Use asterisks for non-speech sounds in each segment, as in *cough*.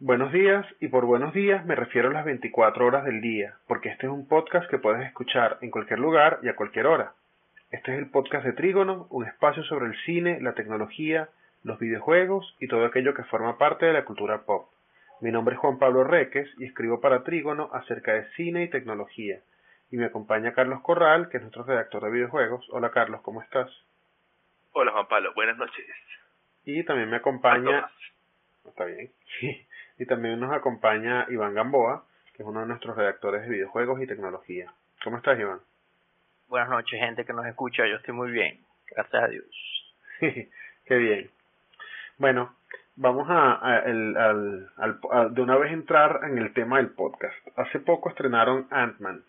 Buenos días y por buenos días me refiero a las 24 horas del día, porque este es un podcast que puedes escuchar en cualquier lugar y a cualquier hora. Este es el podcast de Trígono, un espacio sobre el cine, la tecnología, los videojuegos y todo aquello que forma parte de la cultura pop. Mi nombre es Juan Pablo Reques y escribo para Trígono acerca de cine y tecnología y me acompaña Carlos Corral, que es nuestro redactor de videojuegos. Hola Carlos, ¿cómo estás? Hola Juan Pablo, buenas noches. Y también me acompaña... Está bien. *laughs* y también nos acompaña Iván Gamboa, que es uno de nuestros redactores de videojuegos y tecnología. ¿Cómo estás, Iván? Buenas noches, gente que nos escucha. Yo estoy muy bien. Gracias a Dios. *laughs* Qué bien. Bueno, vamos a, de una vez entrar en el tema del podcast. Hace poco estrenaron Ant-Man,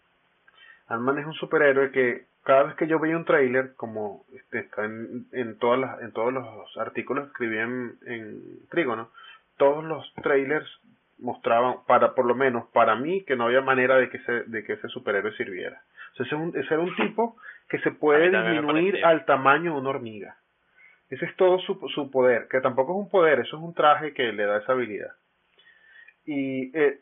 Ant-Man es un superhéroe que cada vez que yo veía un trailer, como este, está en, en, todas las, en todos los artículos que escribí en, en Trígono, todos los trailers mostraban, para por lo menos para mí, que no había manera de que ese, de que ese superhéroe sirviera. O ese, ese era un tipo que se puede disminuir al tamaño de una hormiga. Ese es todo su, su poder, que tampoco es un poder, eso es un traje que le da esa habilidad. Y eh,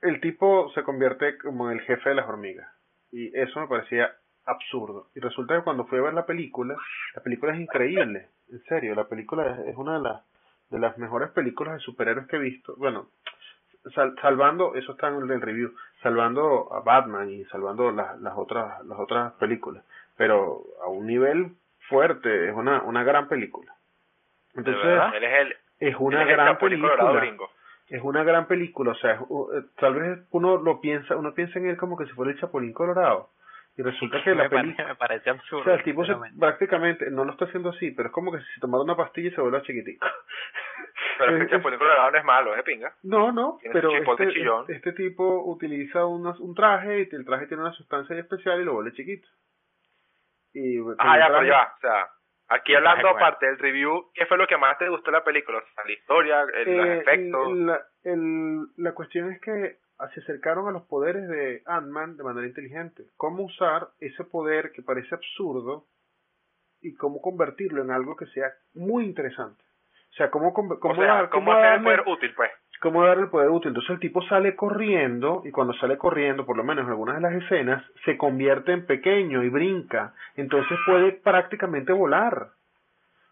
el tipo se convierte como en el jefe de las hormigas. Y eso me parecía absurdo. Y resulta que cuando fui a ver la película, la película es increíble. En serio, la película es, una de las, de las mejores películas de superhéroes que he visto. Bueno, salvando, eso está en el review, salvando a Batman y salvando las, las, otras, las otras películas. Pero a un nivel fuerte, es una, una gran película. Entonces, es, una gran película es una gran película, o sea, eh, tal vez uno lo piensa, uno piensa en él como que si fuera el Chapulín Colorado. Y resulta que la película... Me parece absurdo. O sea, el tipo prácticamente, no lo está haciendo así, pero es como que si se tomara una pastilla y se vuelve chiquitico. *laughs* Pero es que el *laughs* Chapulín Colorado no es malo, es pinga. No, no, pero este, este, tipo utiliza un traje y el traje tiene una sustancia especial y lo vuelve chiquito. Y, ah, ya, pero ya, o sea, Aquí hablando aparte del review, ¿qué fue lo que más te gustó de la película? O la historia, el, los eh, efectos. La, el, la cuestión es que se acercaron a los poderes de Ant-Man de manera inteligente. ¿Cómo usar ese poder que parece absurdo y cómo convertirlo en algo que sea muy interesante? O sea, cómo, cómo, cómo hacer el poder útil, pues cómo dar el poder útil. Entonces el tipo sale corriendo y cuando sale corriendo, por lo menos en algunas de las escenas, se convierte en pequeño y brinca. Entonces puede prácticamente volar.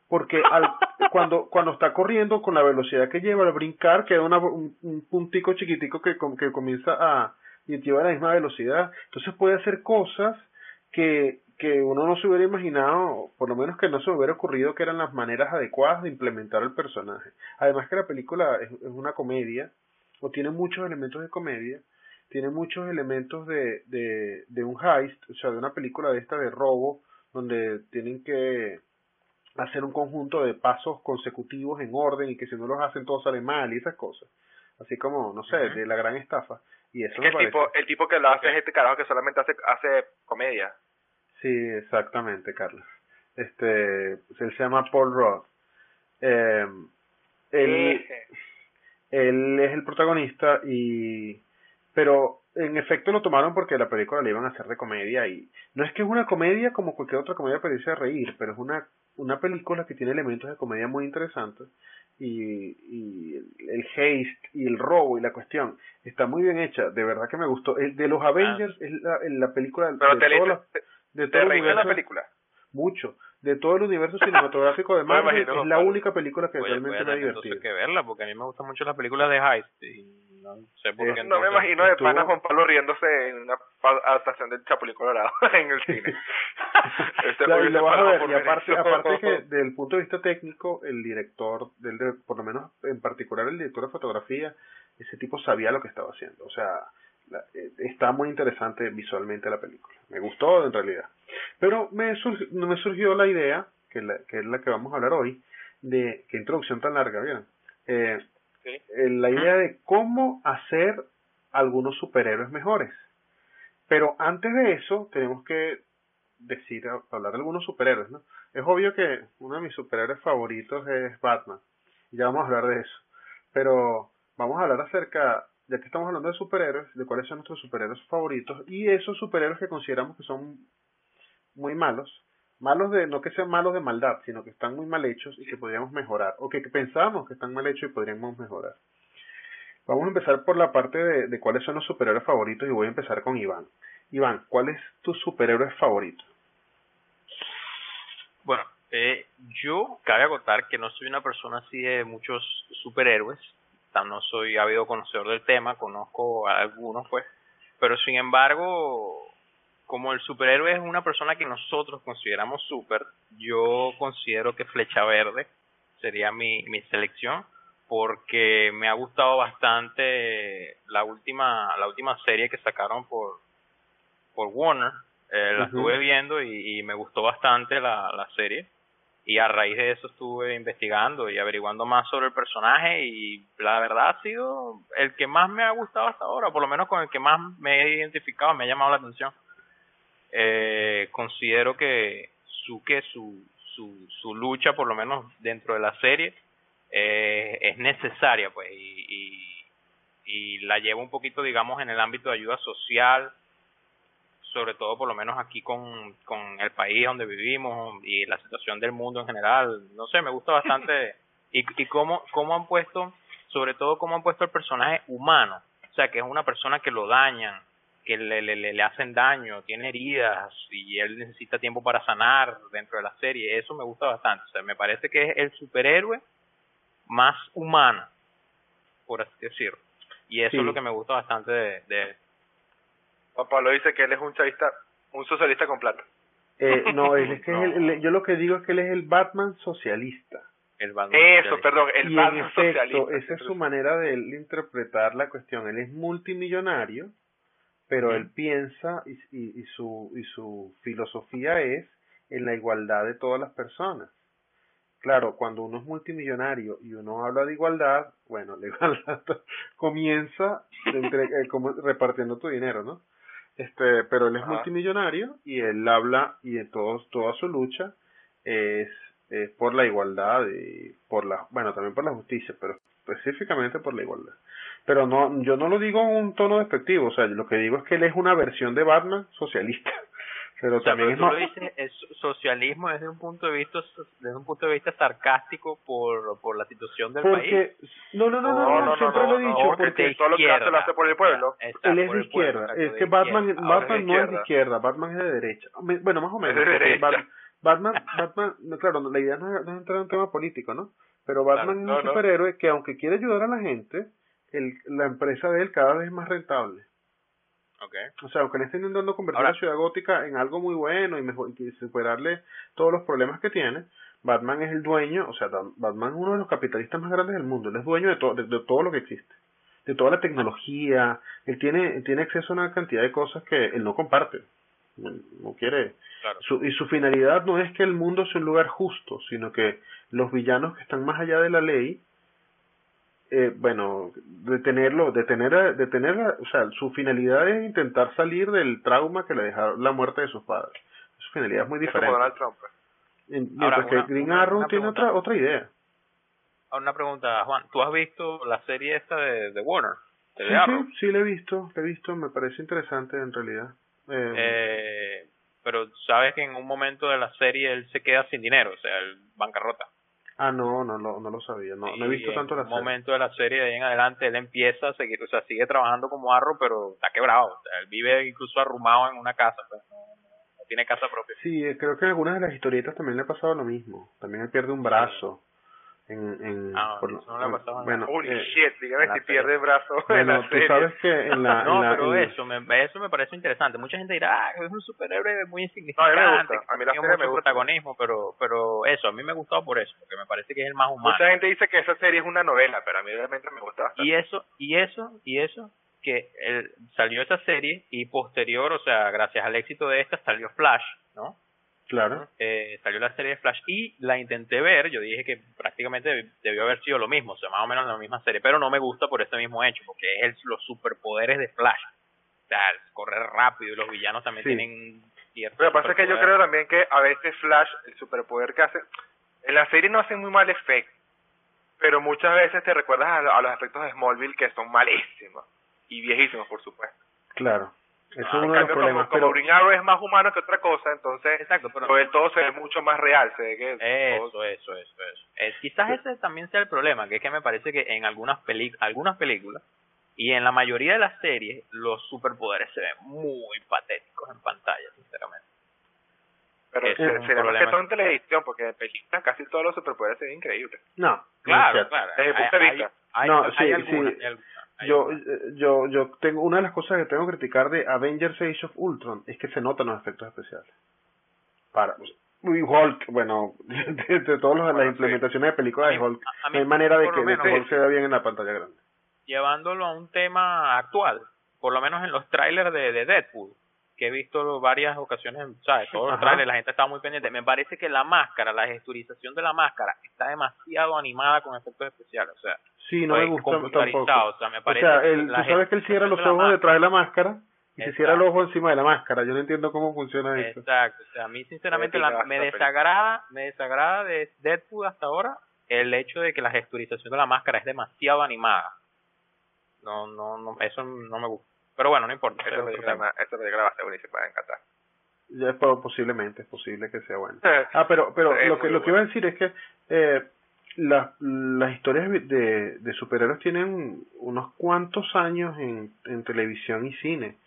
Porque al, *laughs* cuando, cuando está corriendo con la velocidad que lleva al brincar, queda una, un, un, puntico chiquitico que, que comienza a y lleva la misma velocidad. Entonces puede hacer cosas que, que uno no se hubiera imaginado, por lo menos que no se hubiera ocurrido que eran las maneras adecuadas de implementar el personaje. Además que la película es, una comedia, o tiene muchos elementos de comedia, tiene muchos elementos de, de, de un heist, o sea, de una película de esta de robo, donde tienen que hacer un conjunto de pasos consecutivos en orden y que si no los hacen todos sale mal y esas cosas. Así como, no sé, de la gran estafa. Y eso el, tipo, el tipo que lo hace es este carajo que solamente hace, hace comedia. Sí, exactamente, Carlos. Este, él se llama Paul Roth. Eh, él, él es el protagonista y, pero en efecto lo tomaron porque la película le iban a hacer de comedia y no es que es una comedia como cualquier otra comedia para irse a reír, pero es una, una película que tiene elementos de comedia muy interesantes y, y el, haste y el robo y la cuestión está muy bien hecha, de verdad que me gustó. El de los Avengers es la, la película de de todo ¿Te la película? Mucho. De todo el universo *laughs* cinematográfico de Marvel, es la única película que realmente me ha divertido. que verla, porque a mí me gustan mucho las películas de Heist. Y no sé por qué. No me imagino de pana Juan Pablo riéndose en una adaptación del Chapulín Colorado *laughs* en el cine. *laughs* este y lo vas a ver, y aparte, aparte que desde el punto de vista técnico, el director, del, por lo menos en particular el director de fotografía, ese tipo sabía lo que estaba haciendo. O sea, eh, está muy interesante visualmente la película. Me gustó en realidad. Pero me, me surgió la idea, que, la, que es la que vamos a hablar hoy, de qué introducción tan larga, ¿vieron? Eh, eh, la idea de cómo hacer algunos superhéroes mejores. Pero antes de eso, tenemos que decir, hablar de algunos superhéroes, ¿no? Es obvio que uno de mis superhéroes favoritos es Batman. Y ya vamos a hablar de eso. Pero vamos a hablar acerca, ya que estamos hablando de superhéroes, de cuáles son nuestros superhéroes favoritos y esos superhéroes que consideramos que son muy malos. Malos de, no que sean malos de maldad, sino que están muy mal hechos y que podríamos mejorar. O que, pensamos que están mal hechos y podríamos mejorar. Vamos a empezar por la parte de, de cuáles son los superhéroes favoritos y voy a empezar con Iván. Iván, ¿cuál es tu superhéroe favorito? Bueno, eh, yo cabe acotar que no soy una persona así de muchos superhéroes, no soy habido conocedor del tema, conozco a algunos pues, pero sin embargo, como el superhéroe es una persona que nosotros consideramos super, yo considero que Flecha Verde sería mi, mi selección porque me ha gustado bastante la última la última serie que sacaron por por Warner. Eh, la estuve viendo y, me gustó bastante la, la serie y a raíz de eso estuve investigando y averiguando más sobre el personaje y la verdad ha sido el que más me ha gustado hasta ahora, por lo menos con el que más me he identificado, me ha llamado la atención. Eh, considero que su, que su, su, su lucha, por lo menos dentro de la serie, eh, es necesaria pues y, y, y la lleva un poquito digamos en el ámbito de ayuda social sobre todo por lo menos aquí con, con el país donde vivimos y la situación del mundo en general. No sé, me gusta bastante *laughs* y, y cómo, cómo han puesto, sobre todo cómo han puesto el personaje humano, o sea, que es una persona que lo dañan, que le, le, le hacen daño, tiene heridas y él necesita tiempo para sanar dentro de la serie. Eso me gusta bastante, o sea, me parece que es el superhéroe más humano, por así decirlo. Y eso es lo que me gusta bastante de, de, Pablo dice que él es un chavista, un socialista con plata. Eh, no, es que *laughs* yo lo que digo es que él es el Batman socialista. El Batman Eso, perdón, el Batman socialista. Esa es su manera de él interpretar la cuestión. Él es multimillonario, pero él piensa y, y, y, su, y su filosofía es en la igualdad de todas las personas. Claro, cuando uno es multimillonario y uno habla de igualdad, bueno, la igualdad *laughs* comienza eh, como repartiendo tu dinero, ¿no? Este, pero él es multimillonario y él habla y de todos, toda su lucha es, por la igualdad y por la, bueno, también por la justicia, pero específicamente por la igualdad. Pero no, yo no lo digo en un tono despectivo, o sea, lo que digo es que él es una versión de Batman socialista. Pero también tú lo dices, es socialismo desde un punto de vista desde un punto de vista sarcástico por, por la situación del porque, país. No, no, no, no, no, siempre lo he dicho porque todo lo que hace lo hace por el pueblo. él es de izquierda, es que Batman, Batman no es de izquierda, Batman es de derecha. Bueno, más o menos. Batman, Batman, claro, la idea no es, entrar en un tema político, ¿no? Pero Batman es un superhéroe que aunque quiere ayudar a la gente, el, la empresa de él cada vez es más rentable. Okay. O sea, aunque le estén intentando convertir la ciudad gótica en algo muy bueno y, mejor, y superarle todos los problemas que tiene, Batman es el dueño, o sea, Batman es uno de los capitalistas más grandes del mundo, él es dueño de, todo de, todo lo que existe, de toda la tecnología, él tiene, tiene acceso a una cantidad de cosas que él no comparte, no, quiere. Su, y su finalidad no es que el mundo sea un lugar justo, sino que los villanos que están más allá de la ley eh, bueno, detenerlo, detener, detener, o sea, su finalidad es intentar salir del trauma que le dejó la muerte de sus padres. Su finalidad es muy diferente. Pues. Mientras que Green Arrow tiene otra otra idea. Ahora una pregunta, Juan, ¿tú has visto la serie esta de, de Warner? sí, sí, sí, la he visto, la he visto, me parece interesante en realidad. Eh, eh, pero sabes que en un momento de la serie él se queda sin dinero, o sea, el bancarrota. Ah, no, no, no, no lo sabía, no, no he visto tanto la serie. En un momento de la serie de ahí en adelante él empieza a seguir, o sea, sigue trabajando como arro, pero está quebrado, o sea, él vive incluso arrumado en una casa, pues, no, tiene casa propia. Sí, eh, creo que en algunas de las historietas también le ha pasado lo mismo, también él pierde un brazo en, en ah, por, no le pasado bueno, Holy eh, shit, dígame si pierde el brazo bueno, en la tú sabes que en la *laughs* no, en pero en... eso me eso me parece interesante. Mucha gente dirá, ah, es un superhéroe muy insignificante, no, a mí me gusta, a mí la tiene mucho protagonismo, pero pero eso, a mí me gustado por eso, porque me parece que es el más humano. Mucha gente dice que esa serie es una novela, pero a mí realmente me gusta bastante. Y eso, y eso, y eso que el, salió esa serie y posterior, o sea, gracias al éxito de esta salió Flash ¿no? Claro. Eh, salió la serie de Flash y la intenté ver, yo dije que prácticamente debió haber sido lo mismo, o sea, más o menos la misma serie, pero no me gusta por ese mismo hecho, porque es los superpoderes de Flash. O sea, correr rápido y los villanos también tienen cierto Lo que pasa es que yo creo también que a veces Flash, el superpoder que hace, en la serie no hace muy mal efecto, pero muchas veces te recuerdas a los efectos de Smallville que son malísimos y viejísimos, por supuesto. Claro. Eso es uno de los problemas. Como, pero... Green Arrow es más humano que otra cosa, entonces Exacto, pero... todo se ve mucho más real. Se ve que eso, eso, eso, eso. Eh, quizás ese también sea el problema, que es que me parece que en algunas, peli algunas películas y en la mayoría de las series los superpoderes se ven muy patéticos en pantalla, sinceramente. Pero se, se ve que todo en televisión, porque en películas casi todos los superpoderes se ven increíbles. No, claro, claro. Desde el punto de vista. no, sí, sí yo, yo, yo tengo una de las cosas que tengo que criticar de Avengers Age of Ultron es que se notan los efectos especiales. Para Hulk, bueno, *laughs* de, de todas las implementaciones de películas de Hulk, no hay manera de que, Hulk se vea bien en la pantalla grande. Llevándolo a un tema actual, por lo menos en los trailers de, de Deadpool, que he visto varias ocasiones, ¿sabes? Todos los trailers, la gente está muy pendiente. Me parece que la máscara, la gesturización de la máscara, está demasiado animada con efectos especiales. O sea, Sí, no me gusta tampoco. O sea, me parece o sea el, tú sabes que él cierra los ojos detrás de la máscara y se cierra el ojo encima de la máscara. Yo no entiendo cómo funciona eso. Exacto. O sea, a mí sinceramente la, me desagrada, me desagrada de Deadpool hasta ahora el hecho de que la gesturización de la máscara es demasiado animada. No, no, no, eso no me gusta. Pero bueno, no importa. Esta película, va a ser buenísima, va a encantar. Ya es posiblemente, es posible que sea bueno. Ah, pero, pero lo que, lo que iba a decir es que eh, las historias de, de superhéroes tienen unos cuantos años en, en televisión y cine.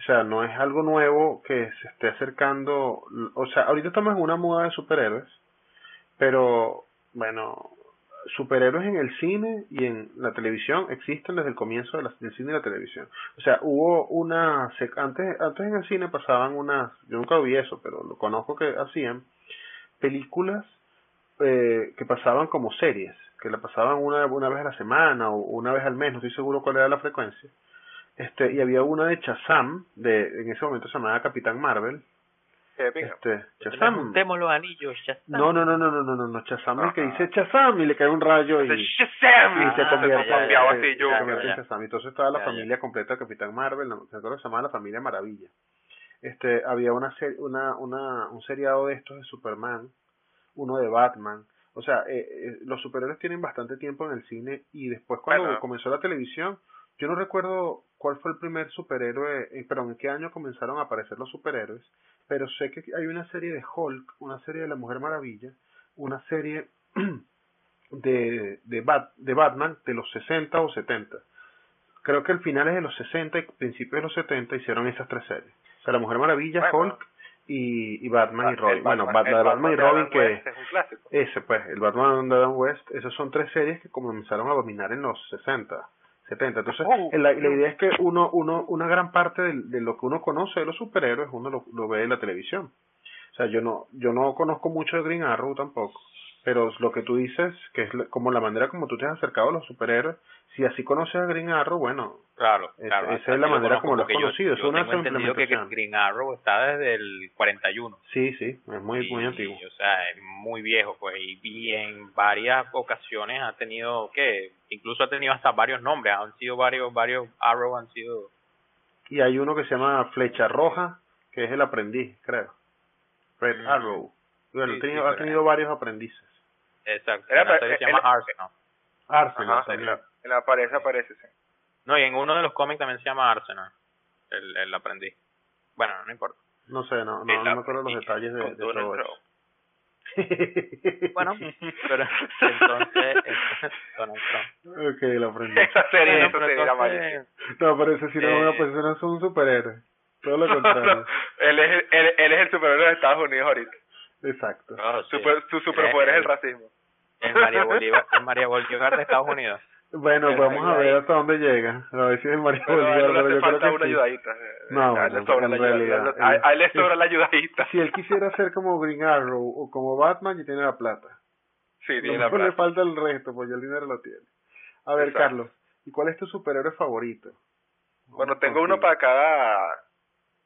O sea, no es algo nuevo que se esté acercando. O sea, ahorita estamos en una moda de superhéroes, pero bueno, superhéroes en el cine y en la televisión existen desde el comienzo de la, del cine y la televisión. O sea, hubo una. Antes, antes en el cine pasaban unas. Yo nunca vi eso, pero lo conozco que hacían películas eh, que pasaban como series, que la pasaban una, una vez a la semana o una vez al mes, no estoy seguro cuál era la frecuencia. Este, y había una de Chazam, de, en ese momento se llamaba Capitán Marvel. Este, Chazam. los anillos, No, no, no, no, no, no, no, no, Chazam, el que dice Chazam y le cae un rayo y, y se convierte, en Chazam. Entonces estaba la familia completa de Capitán Marvel, no, se acuerda se llamaba la familia Maravilla. Este, había una, una, una, un seriado de estos de Superman, uno de Batman. O sea, eh, eh, los superhéroes tienen bastante tiempo en el cine y después cuando comenzó la televisión, yo no recuerdo cuál fue el primer superhéroe, eh, pero en qué año comenzaron a aparecer los superhéroes, pero sé que hay una serie de Hulk, una serie de la Mujer Maravilla, una serie *clears throat* de, de, Bat, de Batman de los 60 o 70. Creo que al finales de los 60 y principios de los 70 hicieron esas tres series. O sea, la Mujer Maravilla, Hulk y, y Batman y Robin. bueno, Batman, y Robin que es un clásico. ese pues, el Batman de Adam West, esas son tres series que comenzaron a dominar en los 60, 70. Entonces, oh. la, la, idea es que uno, uno, una gran parte de, de, lo que uno conoce de los superhéroes, uno lo, lo ve en la televisión. O sea, yo no, yo no conozco mucho de Green Arrow tampoco. Pero lo que tú dices, que es como la manera como tú te has acercado a los superhéroes, si así conoces a Green Arrow, bueno, claro, claro esa es la manera como lo has conocido. Yo, yo tengo entendido que Green Arrow está desde el 41. Sí, sí, es muy, muy antiguo. O sea, es muy viejo, pues, y, en varias ocasiones ha tenido, que Incluso ha tenido hasta varios nombres, han sido varios, varios Arrow han sido... Y hay uno que se llama Flecha Roja, que es el aprendiz, creo. Red mm. Arrow. Bueno, ha tenido varios aprendices. Exacto. la serie se llama Arsenal. Arsenal, Ajá, En la pared aparece, sí. No, y en uno de los cómics también se llama Arsenal, el, el aprendiz. Bueno, no importa. No sé, no, no, no me acuerdo los detalles de, de todo eso. bueno, *laughs* pero entonces, *laughs* Donald Trump. Ok, lo aprendí. *laughs* Esa serie no, pero entonces, no, pero ese sí no es una posición, no es un superhéroe. Todo lo contrario. él, es, él, él es el superhéroe de Estados Unidos ahorita. Exacto. Super, su superpoder es el racismo. Es María Bolívar, es María Bolívar de Estados Unidos. Bueno, vamos a ver hasta dónde llega. A ver si es María Bolívar. Pero le falta una ayudadita. No, a él le sobra, la, ayudadita. A, él le sobra la ayudadita. Si él quisiera ser como Green Arrow o como Batman, y tiene la plata. Sí, tiene la plata. le falta el resto, porque el dinero lo tiene. A ver, Carlos, ¿y cuál es tu superhéroe favorito? Bueno, tengo uno para cada...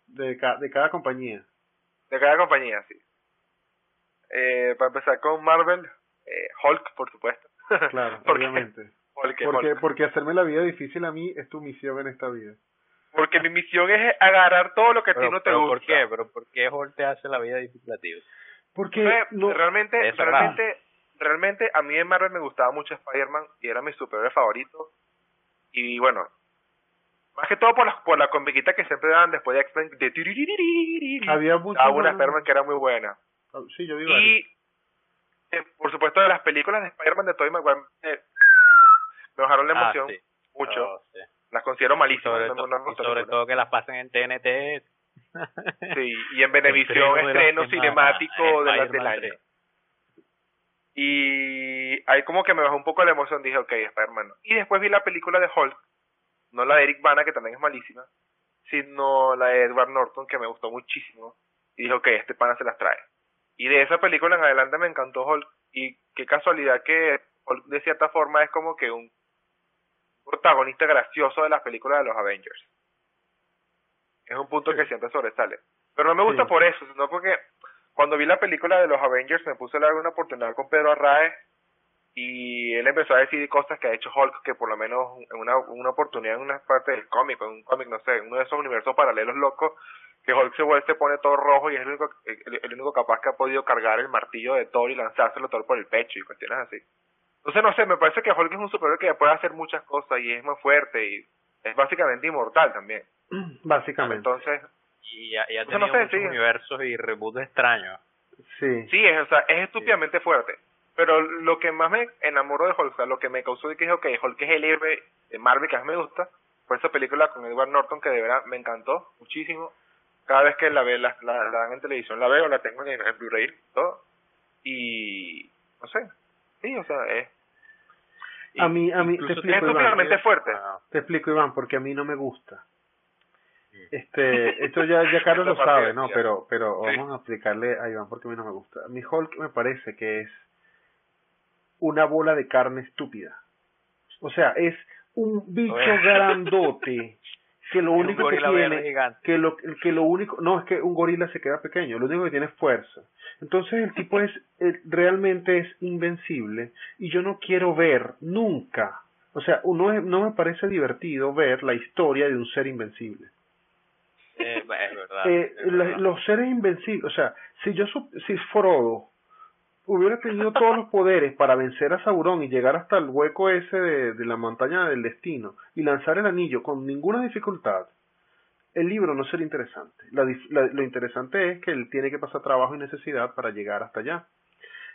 De, de cada compañía. de cada compañía, sí. Eh, para empezar con Marvel, eh, Hulk, por supuesto. *laughs* Claro, Porque- obviamente. Porque, Porque, Hulk. porque hacerme la vida difícil a mí es tu misión en esta vida. Porque mi misión es agarrar todo lo que a ti no te pero gusta. ¿por qué? ¿Pero por qué Hulk te hace la vida difícil a ti? Porque Eh, no, realmente, realmente, realmente a mí en Marvel me gustaba mucho Spider-Man y era mi superhéroe favorito. Y bueno, más que todo por la, por la comiquita que siempre daban después de X-Men. De había mucho Daba una Spider-Man que era muy buena. Sí, yo vi. Y, eh, por supuesto, de las películas de Spider-Man de Tobey Maguire, eh, me bajaron la Ah, emoción sí. mucho. Oh, sí. Las considero malísimas. sobre, to- no todo que las pasen en TNT. *laughs* Sí, y en Venevisión, Estreno cinemático de la, del año. 3. Y ahí como que me bajó un poco la emoción, dije, ok, Spider-Man. no. Y después vi la película de Hulk, no la de Eric Bana, que también es malísima, sino la de Edward Norton, que me gustó muchísimo. Y dije, ok, este pana se las trae. Y de esa película en adelante me encantó Hulk. Y qué casualidad que Hulk de cierta forma es como que un protagonista gracioso de las películas de los Avengers. Es un punto Sí. que siempre sobresale. Pero no me gusta Sí. por eso, sino porque cuando vi la película de los Avengers me puse a dar una oportunidad con Pedro Arraez y él empezó a decir cosas que ha hecho Hulk que por lo menos en una, una oportunidad en una parte del cómic, en un cómic, no sé, en uno de esos universos paralelos locos, que Hulk se vuelve, se pone todo rojo y es el único, el, el único capaz que ha podido cargar el martillo de Thor y lanzárselo a Thor por el pecho y cuestiones así. Entonces, no sé, me parece que Hulk es un superhéroe que puede hacer muchas cosas y es más fuerte y es básicamente inmortal también. *clears throat* Básicamente. Entonces, Y ha, y ha Eso no sé, muchos sí. universos y reboots extraños. sí. Sí, es, o sea, es estúpidamente fuerte. Pero lo que más me enamoró de Hulk, o sea, lo que me causó de que dije, ok, Hulk es el héroe de Marvel que más me gusta, fue esa película con Edward Norton que de verdad me encantó muchísimo. Cada vez que la, ve, la, la, la dan en televisión, la veo, la tengo en, en Blu-ray, todo. Y, no sé, sí, o sea, es, A mí, a mí, te explico, es Iván. fuerte. Ah, Te explico, Iván, porque a mí no me gusta. Este, esto ya, ya *laughs* Carlos lo sabe, ¿no? Pero, pero Sí. vamos a explicarle a Iván porque a mí no me gusta. Mi Hulk me parece que es una bola de carne estúpida. O sea, es un bicho *laughs* grandote que lo único que tiene que lo que lo único no es que un gorila se queda pequeño lo único que tiene es fuerza entonces el tipo es eh, realmente es invencible y yo no quiero ver nunca o sea no es- no me parece divertido ver la historia de un ser invencible Eh, es verdad. eh, es la- verdad. los seres invencibles, o sea, si yo si Frodo hubiera tenido todos los poderes para vencer a Sauron y llegar hasta el hueco ese de, de la montaña del destino y lanzar el anillo con ninguna dificultad, el libro no sería interesante. La dif- la- lo interesante es que él tiene que pasar trabajo y necesidad para llegar hasta allá.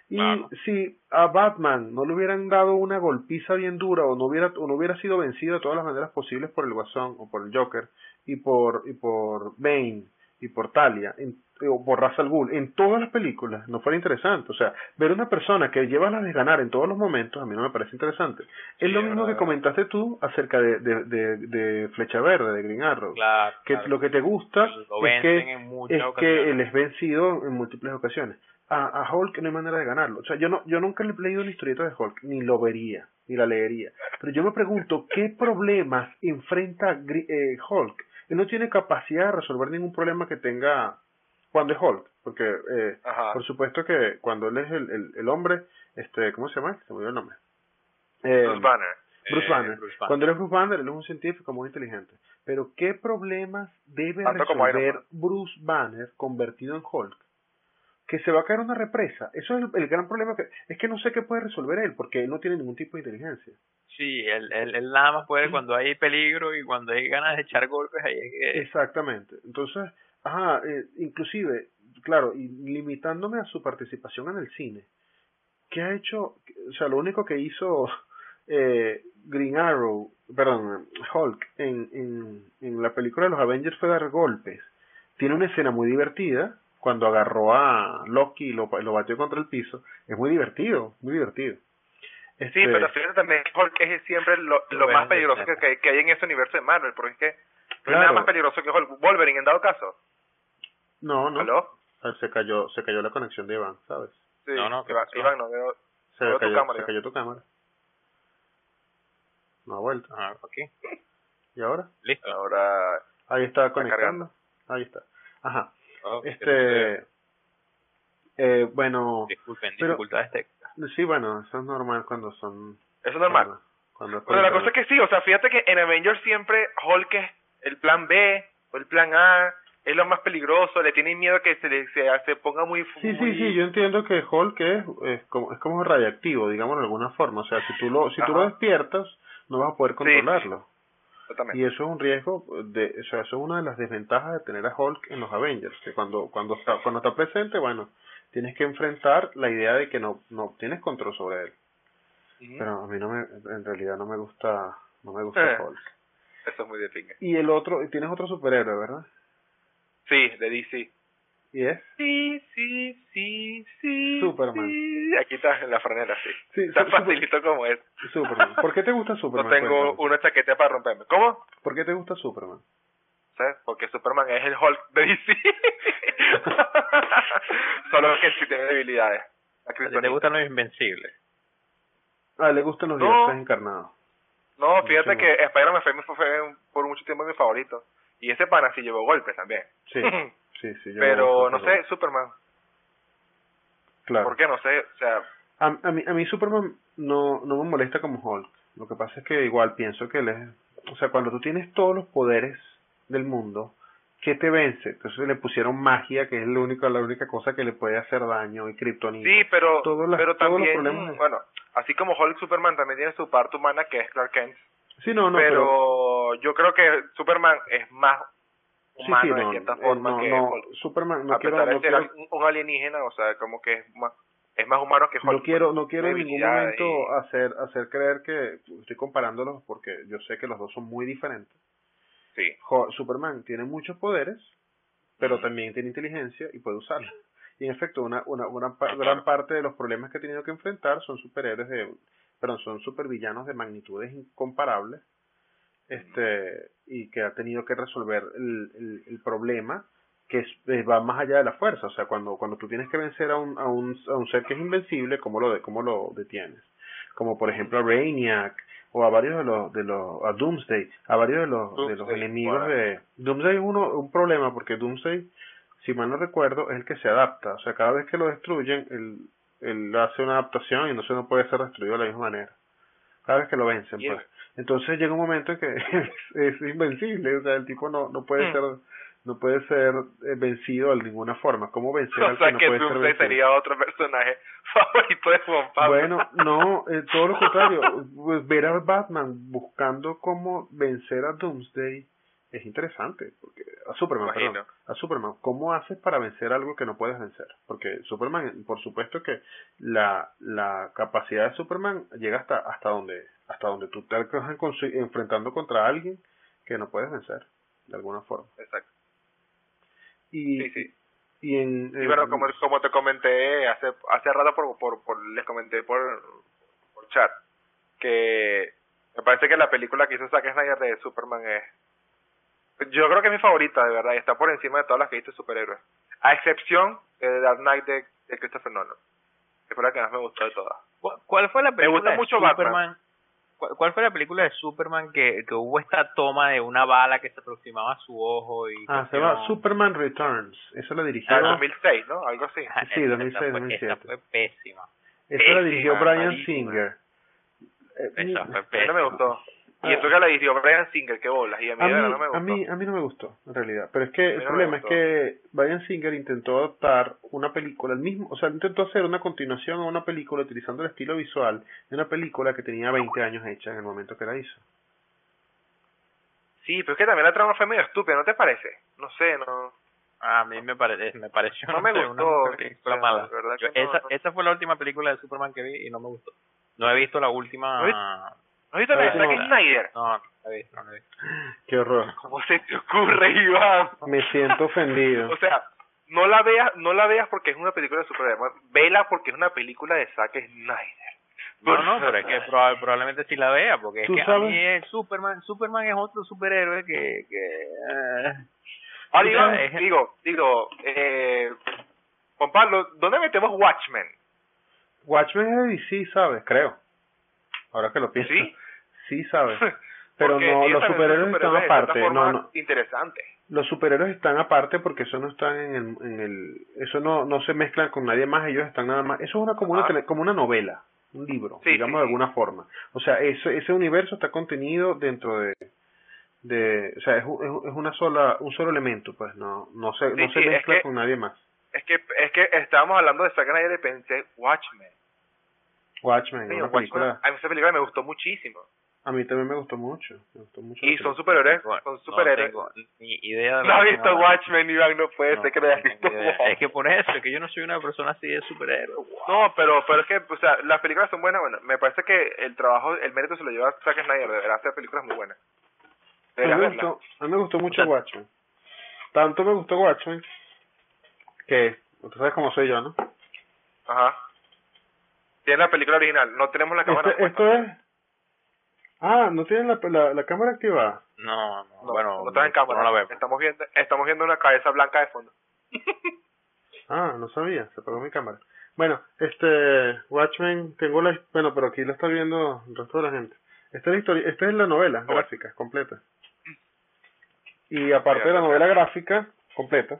Y si a Batman no le hubieran dado una golpiza bien dura o no hubiera o no hubiera sido vencido de todas las maneras posibles por el Guasón o por el Joker y por y por Bane y por Talia en- o por Ra's al Ghul en todas las películas no fuera interesante o sea ver una persona que lleva la de ganar en todos los momentos a mí no me parece interesante es Sí, lo mismo verdad. que comentaste tú acerca de, de, de, de Flecha Verde de Green Arrow Claro, que claro. lo que te gusta Lo es que en es que ocasiones. él es vencido en múltiples ocasiones. A, a Hulk no hay manera de ganarlo. O sea, yo no, yo nunca le he leído una historieta de Hulk, ni lo vería, ni la leería. Pero yo me pregunto, ¿qué problemas enfrenta eh, Hulk? Él no tiene capacidad de resolver ningún problema que tenga cuando es Hulk. Porque, eh, por supuesto que cuando él es el, el, el hombre, este, ¿cómo se llama? Se me olvidó el nombre. Eh, Bruce Banner. Bruce Eh, Banner. Bruce Banner. Cuando él es Bruce Banner, él es un científico muy inteligente. Pero ¿qué problemas debe Tanto resolver. Bruce Banner convertido en Hulk? Que se va a caer una represa. Eso es el, el gran problema. que Es que no sé qué puede resolver él, porque él no tiene ningún tipo de inteligencia. Sí, él, él, él nada más puede cuando hay peligro y cuando hay ganas de echar golpes ahí es que... Exactamente. Entonces, ajá, eh, inclusive, claro, y limitándome a su participación en el cine, ¿qué ha hecho? O sea, lo único que hizo *laughs* eh, Green Arrow, perdón, Hulk en, en, en la película de los Avengers fue dar golpes. Tiene una escena muy divertida cuando agarró a Loki y lo, lo batió contra el piso. Es muy divertido, muy divertido. Sí, Este, pero fíjate también Hulk es siempre lo, lo más peligroso que, que, hay en ese universo de Marvel, porque es que no Claro. nada más peligroso que Hulk. Wolverine, en dado caso. No, no, ¿Aló? Ah, se cayó, se cayó la conexión de Iván, ¿sabes? Sí, No, no, ¿qué Iván? Iván, no veo. Se, Veo tu cayó, cámara, se cayó tu cámara. No ha vuelto. Ah, aquí, ¿Y ahora? listo. Ahora, Ahí está cargando. conectando. Ahí está. Ajá. Oh, ¿qué Este, eh, bueno, Disculpen, dificultades técnicas. sí, bueno, eso es normal cuando son... Eso es normal. Cuando, cuando Bueno, la cosa es que sí, o sea, fíjate que en Avengers siempre Hulk es el plan B o el plan A, es lo más peligroso, le tienen miedo que se le se, se ponga muy... Sí, muy- sí, sí, yo entiendo que Hulk es, es como es como radiactivo, digamos de alguna forma, o sea, si tú lo si tú lo despiertas no vas a poder Sí, controlarlo. Exactamente. Y eso es un riesgo de, o sea, eso es una de las desventajas de tener a Hulk en los Avengers, que cuando cuando está cuando está presente, bueno, tienes que enfrentar la idea de que no no tienes control sobre él. Pero a mí no me en realidad no me gusta no me gusta Eh. Hulk. Eso es muy de pinga. Y el otro, tienes otro superhéroe, ¿verdad? Sí, de DC. Y es Sí, sí, sí, sí. Superman. sí. Aquí está en la franela, sí. Sí, Tan facilito como es. Superman. ¿Por qué te gusta No Superman? tengo Cuéntame. una chaqueta para romperme. ¿Cómo? ¿Por qué te gusta Superman? ¿Sabes? Porque Superman es el Hulk de DC. *laughs* Solo que sí tiene debilidades. ¿A ti ¿Te kriptonita. gustan los invencibles? Ah, le gustan los No. dioses encarnados. No, fíjate Mucho que Spider-Man fue, por mucho tiempo mi favorito. Y ese pana sí llevó golpes también. Sí, *laughs* sí, sí. Pero no sé, Superman. Claro. ¿Por qué? No sé. O sea, A, a, mí, a mí Superman no, no me molesta como Hulk. Lo que pasa es que igual pienso que él es... O sea, cuando tú tienes todos los poderes del mundo, ¿qué te vence? Entonces le pusieron magia, que es la única, la única cosa que le puede hacer daño, y Kryptonita. sí, pero, las- pero también, de- bueno, así como Hulk, Superman también tiene su parte humana que es Clark Kent. Sí, no, no, pero, pero... yo creo que Superman es más humano sí, no, de cierta eh, forma no, que no, Hulk. Superman, no a quiero, pesar de no ser quiero, un- alienígena, o sea, como que es más, es más humano que Hulk. no quiero, no quiero en ningún momento y- hacer, hacer creer que estoy comparándolos porque yo sé que los dos son muy diferentes. Sí. Superman tiene muchos poderes, pero también tiene inteligencia y puede usarla. Y en efecto, una, una, una pa- gran parte de los problemas que ha tenido que enfrentar son superhéroes de, perdón, son supervillanos de magnitudes incomparables, este, y que ha tenido que resolver el, el, el problema que es- eh, va más allá de la fuerza. O sea, cuando, cuando tú tienes que vencer a un, a un, a un ser que es invencible, ¿cómo lo, de, cómo lo detienes? Como por ejemplo a Brainiac, o a varios de los, de los, a Doomsday, a varios de los, de los enemigos de, Doomsday es uno, un problema porque Doomsday, si mal no recuerdo, es el que se adapta. O sea, cada vez que lo destruyen, él, él hace una adaptación y no se no puede ser destruido de la misma manera. Cada vez que lo vencen, pues. Entonces llega un momento en que *laughs* es, es invencible, o sea, el tipo no, no puede Mm. ser, no puede ser eh, vencido de ninguna forma. ¿Cómo vencer *laughs* O al sea que no que puede ser Doomsday vencido? sería otro personaje *laughs* favorito de Juan Pablo. Bueno, no, eh, todo lo contrario. Pues ver a Batman buscando cómo vencer a Doomsday es interesante. porque A Superman, perdón. A Superman, ¿cómo haces para vencer algo que no puedes vencer? Porque Superman, por supuesto que la, la capacidad de Superman llega hasta hasta donde hasta donde tú te consi- enfrentando contra alguien que no puedes vencer, de alguna forma. Exacto. Y, Sí, sí. y en... Y eh, bueno, como, como te comenté hace hace rato, por, por, por- les comenté por, por chat, que me parece que la película que hizo Zack Snyder de Superman es... Yo creo que es mi favorita, de verdad, y está por encima de todas las que hice superhéroes. A excepción de Dark Knight de, de Christopher Nolan, que fue la que más me gustó de todas. ¿Cu- ¿Cuál fue la película gusta de mucho Superman? ¿Cuál, cuál fue la película de Superman que, que hubo esta toma de una bala que se aproximaba a su ojo y Ah, se llama Superman Returns. Eso la dirigió... Ah, 2006, ¿no? Algo así. Ajá, Sí, esa 2006, fue- 2007. Esa fue pésima. Esa la dirigió Brian. Singer. Eh, Esa fue A mí pésima. no me gustó. Y Ah. que la dirigió Brian Singer, qué bolas. Y a mí, A mí, no me a, gustó. mí, a mí no me gustó, en realidad. Pero es que A el no problema es que Brian Singer intentó adaptar una película, el mismo, o sea, intentó hacer una continuación a una película utilizando el estilo visual de una película que tenía 20 años hecha en el momento que la hizo. Sí, pero es que también la trama fue medio estúpida, ¿no te parece? No sé, no... A mí me, pare, me pareció No me gustó, una película o sea, mala. Yo- que no, esa, no. esa fue la última película de Superman que vi y no me gustó. No he visto la última. ¿No? ¿No has visto la de Zack. Snyder? No, no la he visto, no la he visto. Qué horror. ¿Cómo se te ocurre, Iván? Me siento ofendido. *laughs* O sea, no la veas, no la veas porque es una película de superhéroes, vela porque es una película de Zack Snyder. No, no, pero es que proba- probablemente sí la vea, porque es ¿Tú que a sabes? mí es Superman, Superman es otro superhéroe que... que eh, Ahora, Iván, es- digo, digo, eh, Juan Pablo, ¿dónde metemos Watchmen? Watchmen es de DC, ¿sabes? Creo. Ahora que lo pienso. ¿Sí? *laughs* Sí, ¿sabes? *laughs* Pero no, los superhéroes están de aparte. No, no. Interesante. Los superhéroes están aparte porque eso no están en el, en el eso no, no se mezclan con nadie más, ellos están nada más. Eso es una como una, Ah. como una novela, un libro, Sí, digamos sí, de sí. alguna forma. O sea, ese, ese universo está contenido dentro de, de o sea, es, un- es un- es una sola, un solo elemento, pues no, no se, no se mezcla que- con nadie más. Es que, es que estábamos hablando de Zack Snyder y pensé, Watchmen. Watchmen, Coño, una Watchmen, película, a mí esa película me gustó muchísimo. a mí también me gustó mucho, me gustó mucho. Y son superhéroes, son no superhéroes. tengo ni idea de No has visto. Watchmen, Iván, no puede No, ser que no hayas no visto. Es que por eso, es que yo no soy una persona así de superhéroe. No, pero, pero es que, o sea, las películas son buenas, bueno, me parece que el trabajo, el mérito se lo lleva Zack Snyder, de verdad, hacer películas muy buenas. A mí, me gustó, a mí me gustó mucho O sea- Watchmen. Tanto me gustó Watchmen que, tú sabes cómo soy yo, ¿no? Ajá. Tiene la película original, no tenemos la cámara. Este- esto es... Ah, ¿no tienen la, la, la cámara activada? No, no, No, bueno, no cámara. no la veo. Estamos viendo, estamos viendo una cabeza blanca de fondo. *laughs* Ah, no sabía, se apagó mi cámara. Bueno, este, Watchmen, tengo la, bueno, pero aquí lo está viendo el resto de la gente. Esta es la historia, esta es la novela gráfica, completa. Y aparte de la novela gráfica, completa,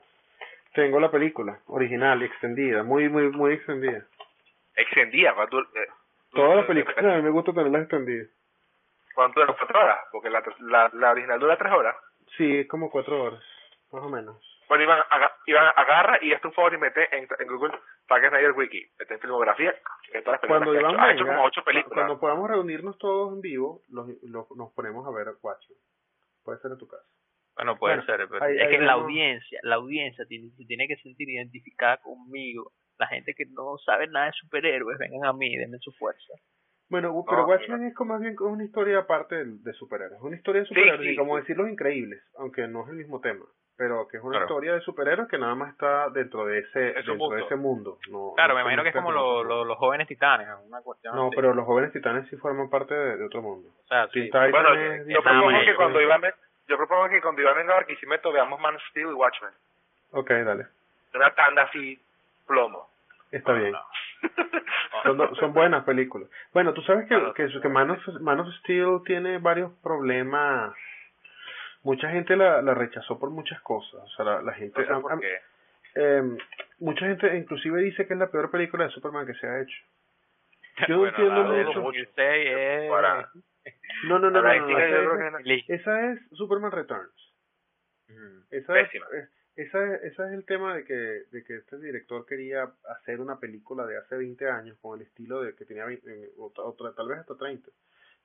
tengo la película, original, extendida, muy, muy, muy extendida. Extendida, ¿cuánto, eh, Todas las películas, a mí me gusta tenerlas extendidas. ¿cuánto dura? ¿Cuatro horas? Porque la, la, la original dura tres horas. Sí, es como cuatro horas, más o menos. Bueno, Iván, aga- Iván agarra y hazte un favor y mete en, en Google Zack Snyder Wiki, mete en filmografía, todas las Cuando que ha Iván hecho. Ha hecho venga, como ocho películas. cuando podamos reunirnos todos en vivo, los, los- nos ponemos a ver Watchmen. Puede ser en tu casa. Bueno, puede Bueno, ser, pero es que la audiencia, la audiencia tiene, se tiene que sentir identificada conmigo. La gente que no sabe nada de superhéroes, vengan a mí, denme su fuerza. Bueno, pero No, Watchmen es como más bien como una historia aparte de, de superhéroes. Una historia de Sí, superhéroes sí, y como sí. decir los increíbles, aunque no es el mismo tema. Pero que es una Claro. historia de superhéroes que nada más está dentro de ese, Es dentro de mundo. ese mundo. No, Claro, no me imagino que es como dentro de lo- los jóvenes titanes, una cuestión No, así. pero los jóvenes titanes sí forman parte de, de otro mundo. O sea, Teen sí. Titans Bueno, es- yo, propongo que cuando Iván ve- yo propongo que cuando Iván venga a Barquisimeto veamos Man of Steel y Watchmen. Ok, dale. Una tanda así, plomo. Está bien. *laughs* Son, buenas películas. Bueno, tú sabes que, que, que Man, of, Man of Steel tiene varios problemas. Mucha gente la, la rechazó por muchas cosas. O sea, la, la gente. No sé a- por a- qué. eh, mucha gente inclusive dice que es la peor película de Superman que se ha hecho. Yo no Bueno, entiendo mucho. 2006 es... Para- No, no, no, no, no, esa, es Superman Returns. Esa es, Pésima. Eh, esa, es, el tema de que, de que este director quería hacer una película de hace 20 años con el estilo de que tenía 20, otra, otra- tal vez hasta 30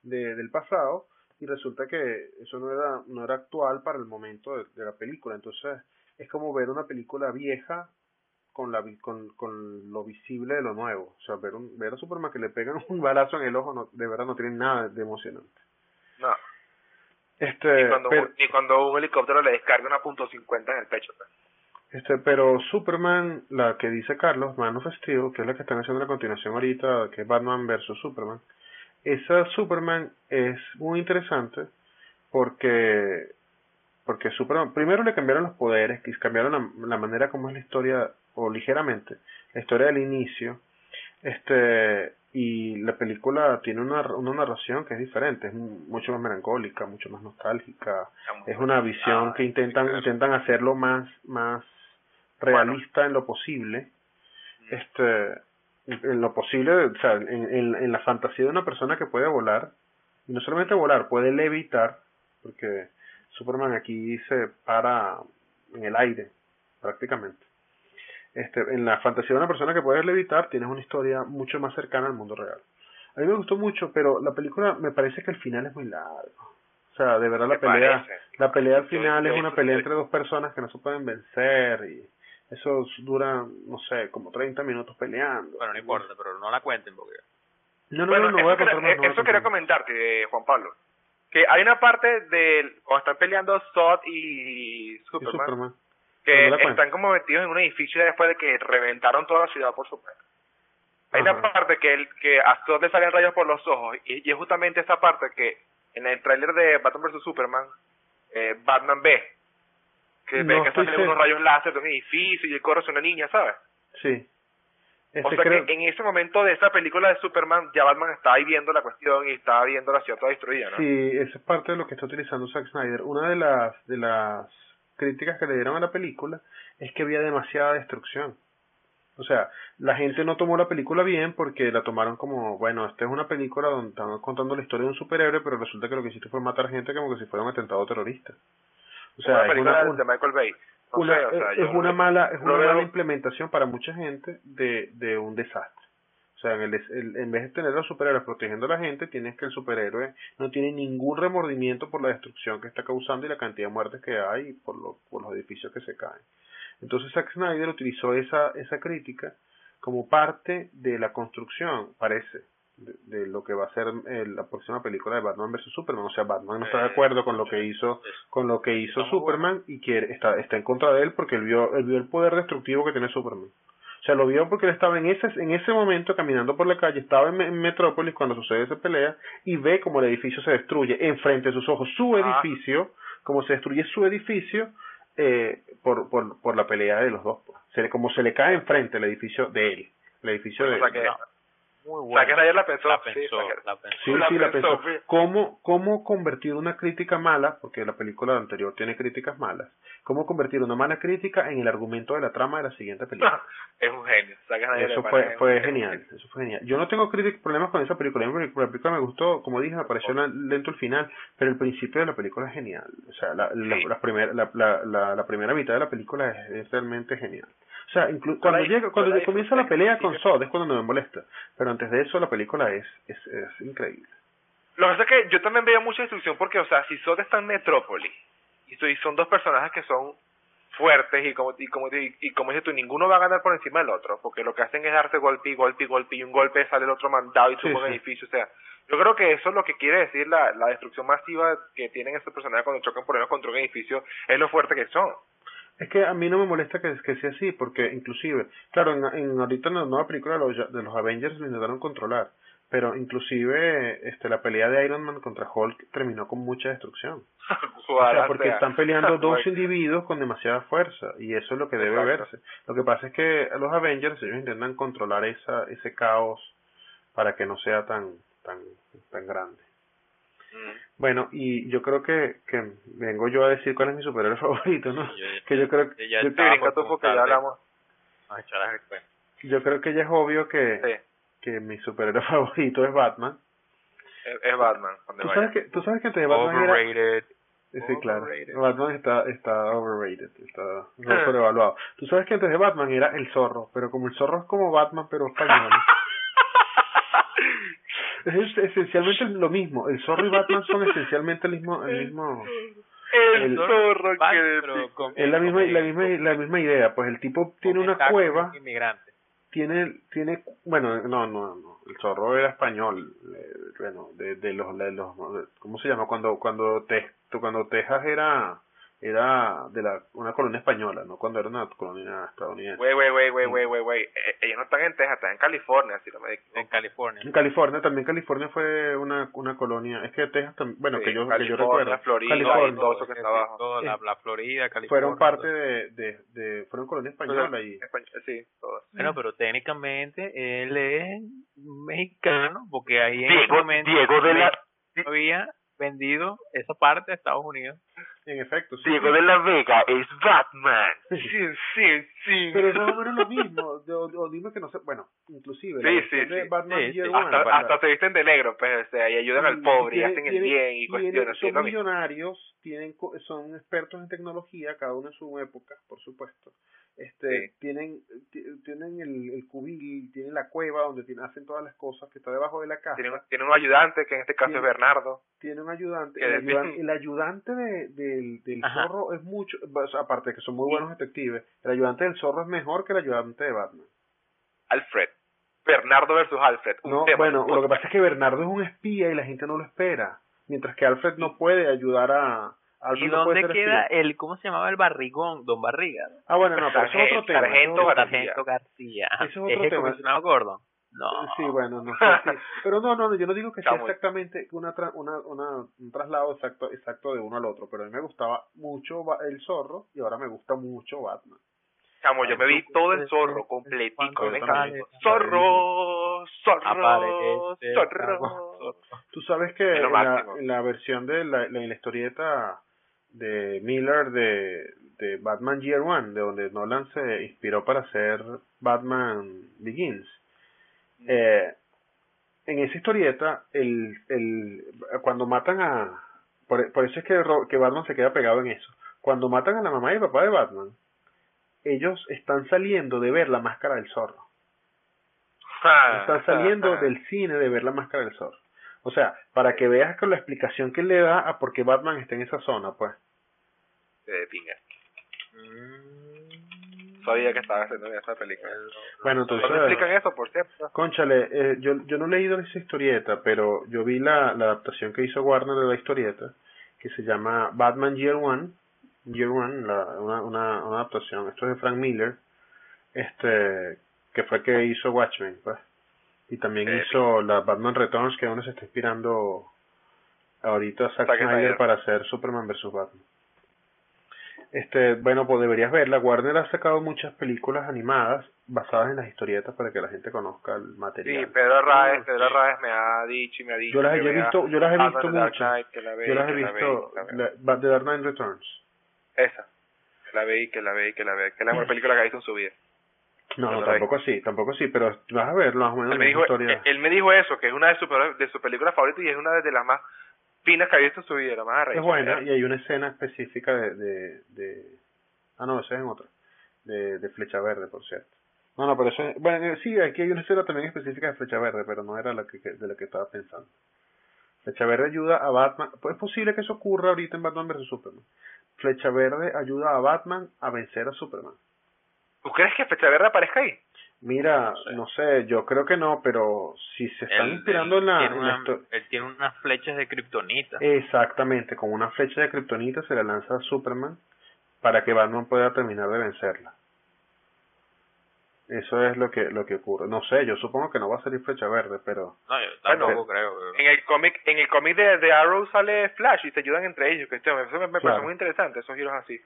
de, del pasado y resulta que eso no era no era actual para el momento de, la película. Entonces es como ver una película vieja con la con, con lo visible de lo nuevo. O sea ver un, ver a Superman que le pegan un balazo en el ojo de verdad no tiene nada de emocionante este ni, cuando, pero- ni cuando un helicóptero le descarga una punto .50 en el pecho. pues. Este, pero Superman, la que dice Carlos, Man of Steel, que es la que están haciendo la continuación ahorita, que es Batman versus Superman, esa Superman es muy interesante porque porque Superman, primero le cambiaron los poderes, cambiaron la, la manera como es la historia, o ligeramente, la historia del inicio, este, y la película tiene una, una narración que es diferente, es mucho más melancólica, mucho más nostálgica, es una visión Ah, que intentan claro. intentan hacerlo más más realista en lo posible este en lo posible o sea en, en, en la fantasía de una persona que puede volar y no solamente volar puede levitar porque Superman aquí se para en el aire prácticamente este en la fantasía de una persona que puede levitar tienes una historia mucho más cercana al mundo real a mí me gustó mucho pero la película me parece que el final es muy largo o sea, de verdad la ¿Te pelea, parece? la pelea al final es una pelea entre dos personas que no se pueden vencer y eso dura, no sé, como 30 minutos peleando. Bueno, no importa, pero no la cuenten porque... No, no, Bueno, no, no voy a eso, contar quería, más. no eso comentarte, eh, Juan Pablo. Que hay una parte del cuando están peleando Zod y Superman. Que No están como metidos en un edificio después de que reventaron toda la ciudad por Superman. Hay una Ajá. parte que, el, que a Zod le salen rayos por los ojos y, y es justamente esa parte que en el tráiler de Batman vs Superman, eh, Batman ve que ve No que estoy salen unos rayos láser de un edificio y él corre hacia una niña, ¿sabes? Sí. o sea que en ese momento de esa película de Superman, ya Batman estaba ahí viendo la cuestión y estaba viendo la ciudad toda destruida, ¿no? Sí, esa es parte de lo que está utilizando Zack Snyder. Una de las, de las críticas que le dieron a la película es que había demasiada destrucción. O sea, la gente no tomó la película bien porque la tomaron como, bueno, esta es una película donde están contando la historia de un superhéroe, pero resulta que lo que hiciste fue matar gente como que si fuera un atentado terrorista. O sea, es una, de Michael Bay. es una mala, es una mala implementación para mucha gente de, de un desastre. O sea, en, el, en vez de tener a los superhéroes protegiendo a la gente, tienes que el superhéroe no tiene ningún remordimiento por la destrucción que está causando y la cantidad de muertes que hay por, lo, por los edificios que se caen. Entonces Zack Snyder utilizó esa, esa crítica como parte de la construcción, parece, de, lo que va a ser eh, la próxima película de Batman vs Superman. O sea, Batman no está de acuerdo con lo que hizo, con lo que hizo Superman y quiere, está, está en contra de él porque él vio, él vio el poder destructivo que tiene Superman. O sea, lo vio porque él estaba en ese, en ese momento caminando por la calle, estaba en, Metrópolis cuando sucede esa pelea y ve como el edificio se destruye enfrente de sus ojos, su edificio, como se destruye su edificio eh, por, por, por la pelea de los dos. Pues. Se como se le cae enfrente el edificio de él, el edificio de... Muy bueno. la pensó. La pensó, sí, sí, la pensó. ¿Cómo, ¿Cómo convertir una crítica mala, porque la película anterior tiene críticas malas, cómo convertir una mala crítica en el argumento de la trama de la siguiente película? *laughs* es un genio. Eso fue, fue genial, eso fue genial. Yo no tengo problemas con esa película. La película me gustó, como dije, me pareció lento el final, pero el principio de la película es genial. O sea, la, la, la, la, la primera mitad de la película es realmente genial. O sea, cuando llega, cuando comienza la pelea con Sod es cuando me molesta. Pero antes de eso la película es, es, es increíble. Lo que pasa es que yo también veo mucha destrucción porque, o sea, si Sod está en Metrópoli y son dos personajes que son fuertes y como y como y, como dices tú ninguno va a ganar por encima del otro porque lo que hacen es darse golpe y golpe y golpe y un golpe sale el otro mandado y sube un edificio o sea yo creo que eso es lo que quiere decir la, la destrucción masiva que tienen estos personajes cuando chocan por ejemplo contra un edificio es lo fuerte que son es que a mí no me molesta que, que sea así, porque inclusive, claro, en, en ahorita en la nueva película de los, de los Avengers lo intentaron controlar, pero inclusive este la pelea de Iron Man contra Hulk terminó con mucha destrucción. *laughs* o sea, porque están peleando *laughs* dos individuos con demasiada fuerza y eso es lo que debe verse. Lo que pasa es que los Avengers ellos intentan controlar esa ese caos para que no sea tan tan tan grande. Bueno, y yo creo que, que vengo yo a decir cuál es mi superhéroe *laughs* favorito, ¿no? que yo creo que... Ya yo, ya hablamos. Yo creo que ya es obvio que, que mi superhéroe *laughs* favorito es Batman. Es, Batman. ¿Tú sabes, que, ¿Tú sabes que antes de Batman overrated. Sí, claro. Batman está, está overrated, está *laughs* sobrevaluado. Tú sabes que antes de Batman era el zorro, pero como el zorro es como Batman, pero español. Es esencialmente lo mismo. El zorro y Batman son esencialmente el mismo, el mismo. El, zorro que es la misma, la misma, la misma idea. Pues el tipo tiene una cueva. Tiene, tiene, bueno, no, no, no. El zorro era español. Eh, bueno, de, de los, de los, ¿cómo se llama? Cuando, cuando te, cuando Texas era era de la una colonia española, no cuando era una colonia estadounidense. Güey, güey, güey, güey, güey, güey, güey. Ellos no están en Texas, están en California, si lo me En California. En California, también California fue una, una colonia. Es que Texas también, bueno, que yo, que yo recuerdo. Florida, California, todo eso que está abajo. Todo, la, la, Florida, California. Fueron parte de, de, de fueron colonia española y... Sí, todos. Bueno, pero técnicamente él es mexicano, porque ahí en Diego, ese momento Diego de la... había vendido esa parte de Estados Unidos. En efecto. Sí, Diego de la Vega es Batman. Sí, sí, sí. Pero es más o menos lo mismo. O, dime que no sé. Bueno, inclusive. Sí, sí, sí. hasta, hasta se visten de negro, pues, y ayudan al pobre y, hacen el bien y cuestiones. Son millonarios, tienen, son expertos en tecnología, cada uno en su época, por supuesto este tienen tienen el, el cubil tienen la cueva donde tienen, hacen todas las cosas que está debajo de la casa. Tienen, un ayudante que en este caso es Bernardo. Tiene un ayudante. El, ayudante, el ayudante de, del, del zorro es mucho aparte de que son muy buenos detectives el ayudante del zorro es mejor que el ayudante de Batman. Alfred. Bernardo versus Alfred. No bueno lo que pasa es que Bernardo es un espía y la gente no lo espera. Mientras que Alfred no puede ayudar a ¿Y dónde queda el, cómo se llamaba el barrigón, Don Barriga? Ah, bueno, no, pero eso es otro tema. Sargento García. Sargento García. Eso es *laughs* otro tema. comisionado gordo? No. Sí, bueno, no sé. *laughs* Pero no, no, yo no digo que sea exactamente una, una, una, un traslado exacto, exacto de uno al otro, pero a mí me gustaba mucho el zorro y ahora me gusta mucho Batman. Chamo, yo me vi todo el zorro completico. Zorro, zorro, Aparece, zorro. Tú sabes que Es en la, en la versión de la, en la historieta de Miller de, de Batman Year One, de donde Nolan se inspiró para hacer Batman Begins, eh, en esa historieta, el, el, cuando matan a... Por, por eso es que, que Batman se queda pegado en eso. Cuando matan a la mamá y el papá de Batman, ellos están saliendo de ver la máscara del zorro. Ah, Están saliendo del cine de ver la máscara del zorro. O sea, para que veas con la explicación que le da a por qué Batman está en esa zona, pues. De pinga. Mm, Sabía que estaba haciendo esa película. Bueno, entonces, ¿Dónde explican eso, por cierto? conchale, eh, yo, yo no he leído esa historieta, pero yo vi la, la adaptación que hizo Warner de la historieta, que se llama Batman Year One, Year One, la, una, una, una adaptación, esto es de Frank Miller, este, que fue que hizo Watchmen, pues. Y también Eh, hizo la Batman Returns, que donde se está inspirando ahorita Zack Zack Snyder Snyder. para hacer Superman vs. Batman. Este, bueno, pues deberías verla. Warner ha sacado muchas películas animadas basadas en las historietas para que la gente conozca el Sí, material. Pedro Raez, Pedro Raez me ha dicho y me ha dicho. Yo las que he vea visto, yo las he ve, Yo las he visto, The Dark Knight Returns. Esa. Que la ve y que la ve y que la ve. Que es la mejor película que ha visto en su vida. No, tampoco así, tampoco así, pero vas a verlo más o menos Él me, dijo, historia. él me dijo eso, que es una de sus, de sus películas favoritas y es una de las más finas que ha visto en su vida, la más es buena y hay una escena específica de, de, de ah no, esa es en otra, de, de Flecha Verde, por cierto. No, no, pero eso es, bueno, eh, sí, aquí hay una escena también específica de Flecha Verde, pero no era la que- de la que estaba pensando. Flecha Verde ayuda a Batman, pues es posible que eso ocurra ahorita en Batman vs Superman. Flecha Verde ayuda a Batman a vencer a Superman. ¿Tú crees que Fecha Verde aparezca ahí? Mira, No sé. no sé, yo creo que no, pero si se están él- inspirando él en la, tiene en la Él tiene unas flechas de kriptonita. Exactamente, con una flecha de kriptonita se le lanza a Superman para que Batman pueda terminar de vencerla. Eso es lo que lo que ocurre. No sé, yo supongo que no va a salir flecha verde, pero No, yo Bueno, tampoco creo. pero- En el cómic en el cómic de, de Arrow sale Flash y se ayudan entre ellos. Que esto me, eso me, me Claro. parece muy interesante, esos giros así.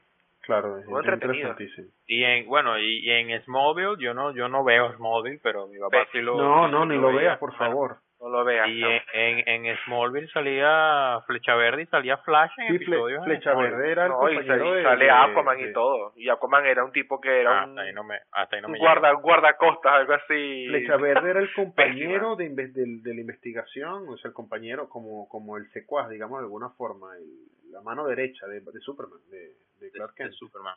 Claro, es interesantísimo. Y en, bueno, y, y en Smallville, yo no yo no veo Smallville, pero mi papá sí lo No, no, ni lo veas, por Bueno, favor. No lo veas. Y en, en, en Smallville salía Flecha Verde y salía Flash en Sí, episodios. flecha verde era el No, y, sale Aquaman de- y todo. Y Aquaman era un tipo que era Ah, un, hasta ahí no me, hasta ahí no un me guarda, guardacostas, algo así. Flecha Verde era el compañero de, de la investigación, o sea, el compañero como, como el secuaz, digamos de alguna forma, el- la mano derecha de, de Superman, de, de Clark de Kent. Superman.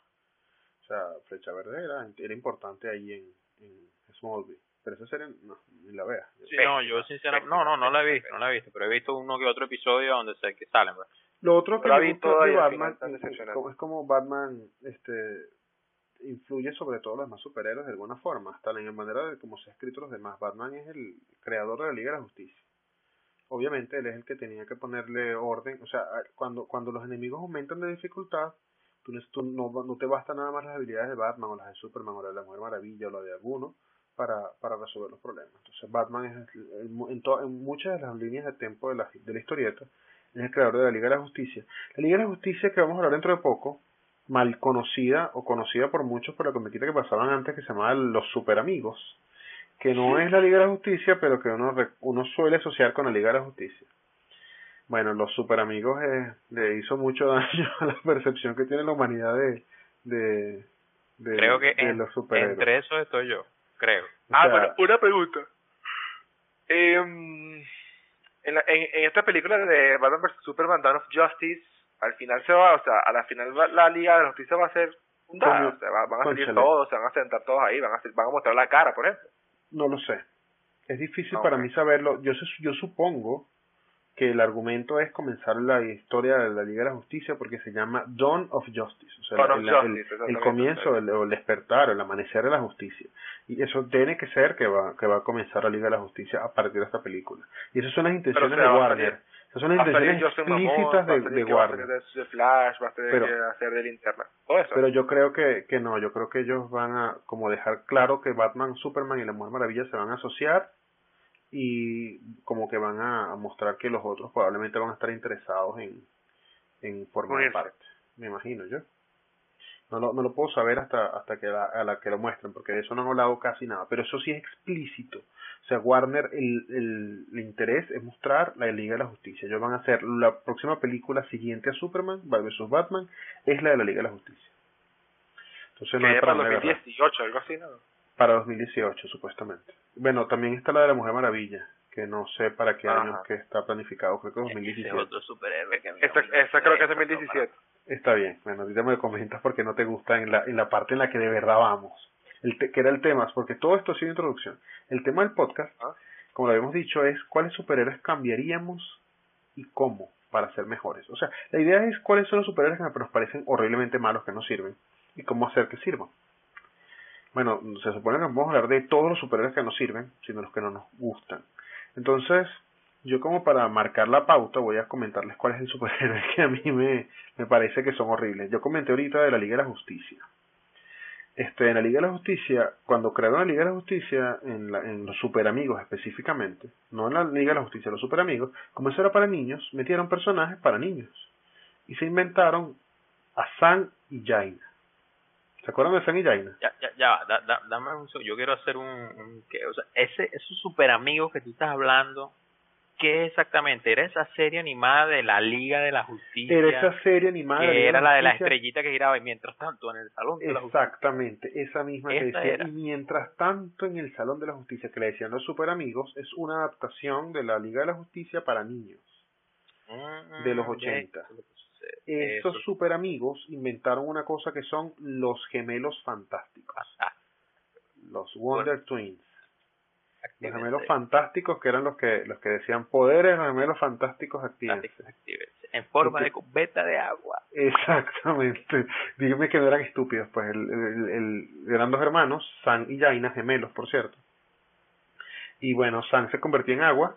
O sea, Flecha Verde era, era importante ahí en, en Smallville. Pero esa serie, no, ni la veas. Sí, no, yo sinceramente, no, no, no la he visto, no la he visto, pero he visto uno que otro episodio donde sé que salen. pues. Lo otro que Pero la me vi gusta toda de Batman es como, Batman este influye sobre todo los demás superhéroes de alguna forma, hasta en la manera de cómo se ha escrito los demás. Batman es el creador de la Liga de la Justicia. Obviamente él es el que tenía que ponerle orden, o sea, cuando cuando los enemigos aumentan de dificultad, tú, no, no, no te basta nada más las habilidades de Batman o las de Superman o las de la Mujer Maravilla o la de alguno para, para resolver los problemas. Entonces Batman es el- el- en, to- en muchas de las líneas de tiempo de la, de la historieta es el creador de la Liga de la Justicia. La Liga de la Justicia que vamos a hablar dentro de poco, mal conocida o conocida por muchos por la comiquita que pasaban antes que se llamaba Los Super Amigos, que no es la Liga de la Justicia, pero que uno, uno suele asociar con la Liga de la Justicia. Bueno, los Super Amigos eh, le hizo mucho daño *laughs* a la percepción que tiene la humanidad de, de, de, Creo que de en- los superhéroes. entre esos estoy yo, creo. O Ah, sea, bueno, una pregunta. Em, en, la- en, en esta película de Batman vs Superman Dawn of Justice, al final se va, o sea, a la final va- la Liga de la Justicia va a ser fundada, o sea, va- van a salir todos, se van a sentar todos ahí, van a, van a mostrar la cara, por ejemplo. No lo sé. Es difícil Ah, para mí saberlo. Yo, yo supongo que el argumento es comenzar la historia de la Liga de la Justicia porque se llama Dawn of Justice. O sea, el, el- Justice, el exactamente, comienzo, el, el despertar, el amanecer de la justicia. Y eso tiene que ser que va, que va a comenzar la Liga de la Justicia a partir de esta película. Y esas son las intenciones de Warner. Esas son las intenciones explícitas de, de que va a Warner. salir de, de Flash, va a tener Pero- que hacer de linterna, todo eso. Pero yo creo que, que no, yo creo que ellos van a como dejar claro que Batman, Superman y la Mujer Maravilla se van a asociar y como que van a, mostrar que los otros probablemente van a estar interesados en, en formar Unirse. parte, me imagino yo. No lo, no lo puedo saber hasta, hasta que la, a la que lo muestren, porque de eso no han hablado casi nada. Pero eso sí es explícito. O sea, Warner, el, el, el interés es mostrar la Liga de la Justicia. Ellos van a hacer la próxima película siguiente a Superman, vs. Batman, es la de la Liga de la Justicia. Entonces no hay para 2018, algo así, ¿no? Para 2018, supuestamente. Bueno, también está la de la Mujer Maravilla, que no sé para qué año que está planificado, creo que 2017. otro superhéroe que esa, esa creo que es 2017. Está bien, bueno, ahorita me comentas porque no te gusta en la, en la parte en la que de verdad vamos. El que era el tema, porque todo esto ha sido introducción. El tema del podcast, Ah. como lo habíamos dicho, es cuáles superhéroes cambiaríamos y cómo para ser mejores. O sea, la idea es cuáles son los superhéroes que nos parecen horriblemente malos, que no sirven, y cómo hacer que sirvan. Bueno, se supone que vamos a hablar de todos los superhéroes que nos sirven, sino los que no nos gustan. Entonces, yo como para marcar la pauta voy a comentarles cuál es el superhéroe *laughs* que a mí me, me parece que son horribles. Yo comenté ahorita de la Liga de la Justicia. Este, en la Liga de la Justicia, cuando crearon la Liga de la Justicia, en, la, en los Super Amigos específicamente, no en la Liga de la Justicia, los Super Amigos, como eso era para niños, metieron personajes para niños. Y se inventaron a y Jaina. ¿Se acuerdan de y Jaina? Ya, ya, ya, da, da, dame un segundo. Yo quiero hacer un, un que, o sea, ese, esos super amigos que tú estás hablando, ¿qué exactamente? ¿Era esa serie animada de la Liga de la Justicia? Era esa serie animada. que de era la de la estrellita que giraba y mientras tanto en el salón de la justicia. Exactamente, esa misma que decía. era. Y mientras tanto, en el Salón de la Justicia, que le decían los super amigos, es una adaptación de la Liga de la Justicia para niños. Mm, de los ya, 80. eso es lo que sucede. Estos Eso- super amigos inventaron una cosa que son los gemelos fantásticos, los Wonder Twins. Los gemelos fantásticos que eran los que los que decían poderes, los gemelos fantásticos activos. actívense. En forma Porque- de cubeta de agua. Exactamente. Dígame que no eran estúpidos, pues el, el, el- eran dos hermanos, San y Jaina, gemelos, por cierto. Y bueno, San se convertía en agua,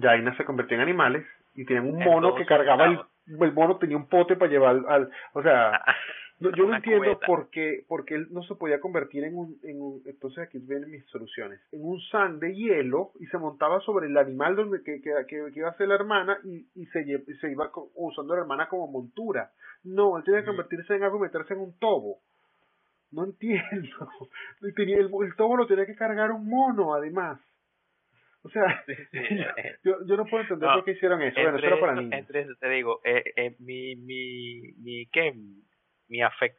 Jaina se convertía en animales y tenían un mono que cargaba el, el mono tenía un pote para llevar al, al- o sea, *laughs* no, yo no entiendo cubeta. por qué, porque él no se podía convertir en un, en un, entonces aquí vienen mis soluciones, en un san de hielo y se montaba sobre el animal donde que, que, que- iba a ser la hermana y, y se, y se iba usando a la hermana como montura. No, él tenía que convertirse en algo y meterse en un tobo. No entiendo. *laughs* Tenía, el, el tobo lo tenía que cargar un mono, además. O sea, *laughs* Sí, sí, *laughs* yo, yo no puedo entender No, por qué hicieron eso. Bueno, eso era para niños. entre eso te digo, eh, eh, mi, mi, mi, ¿qué? Mi afect,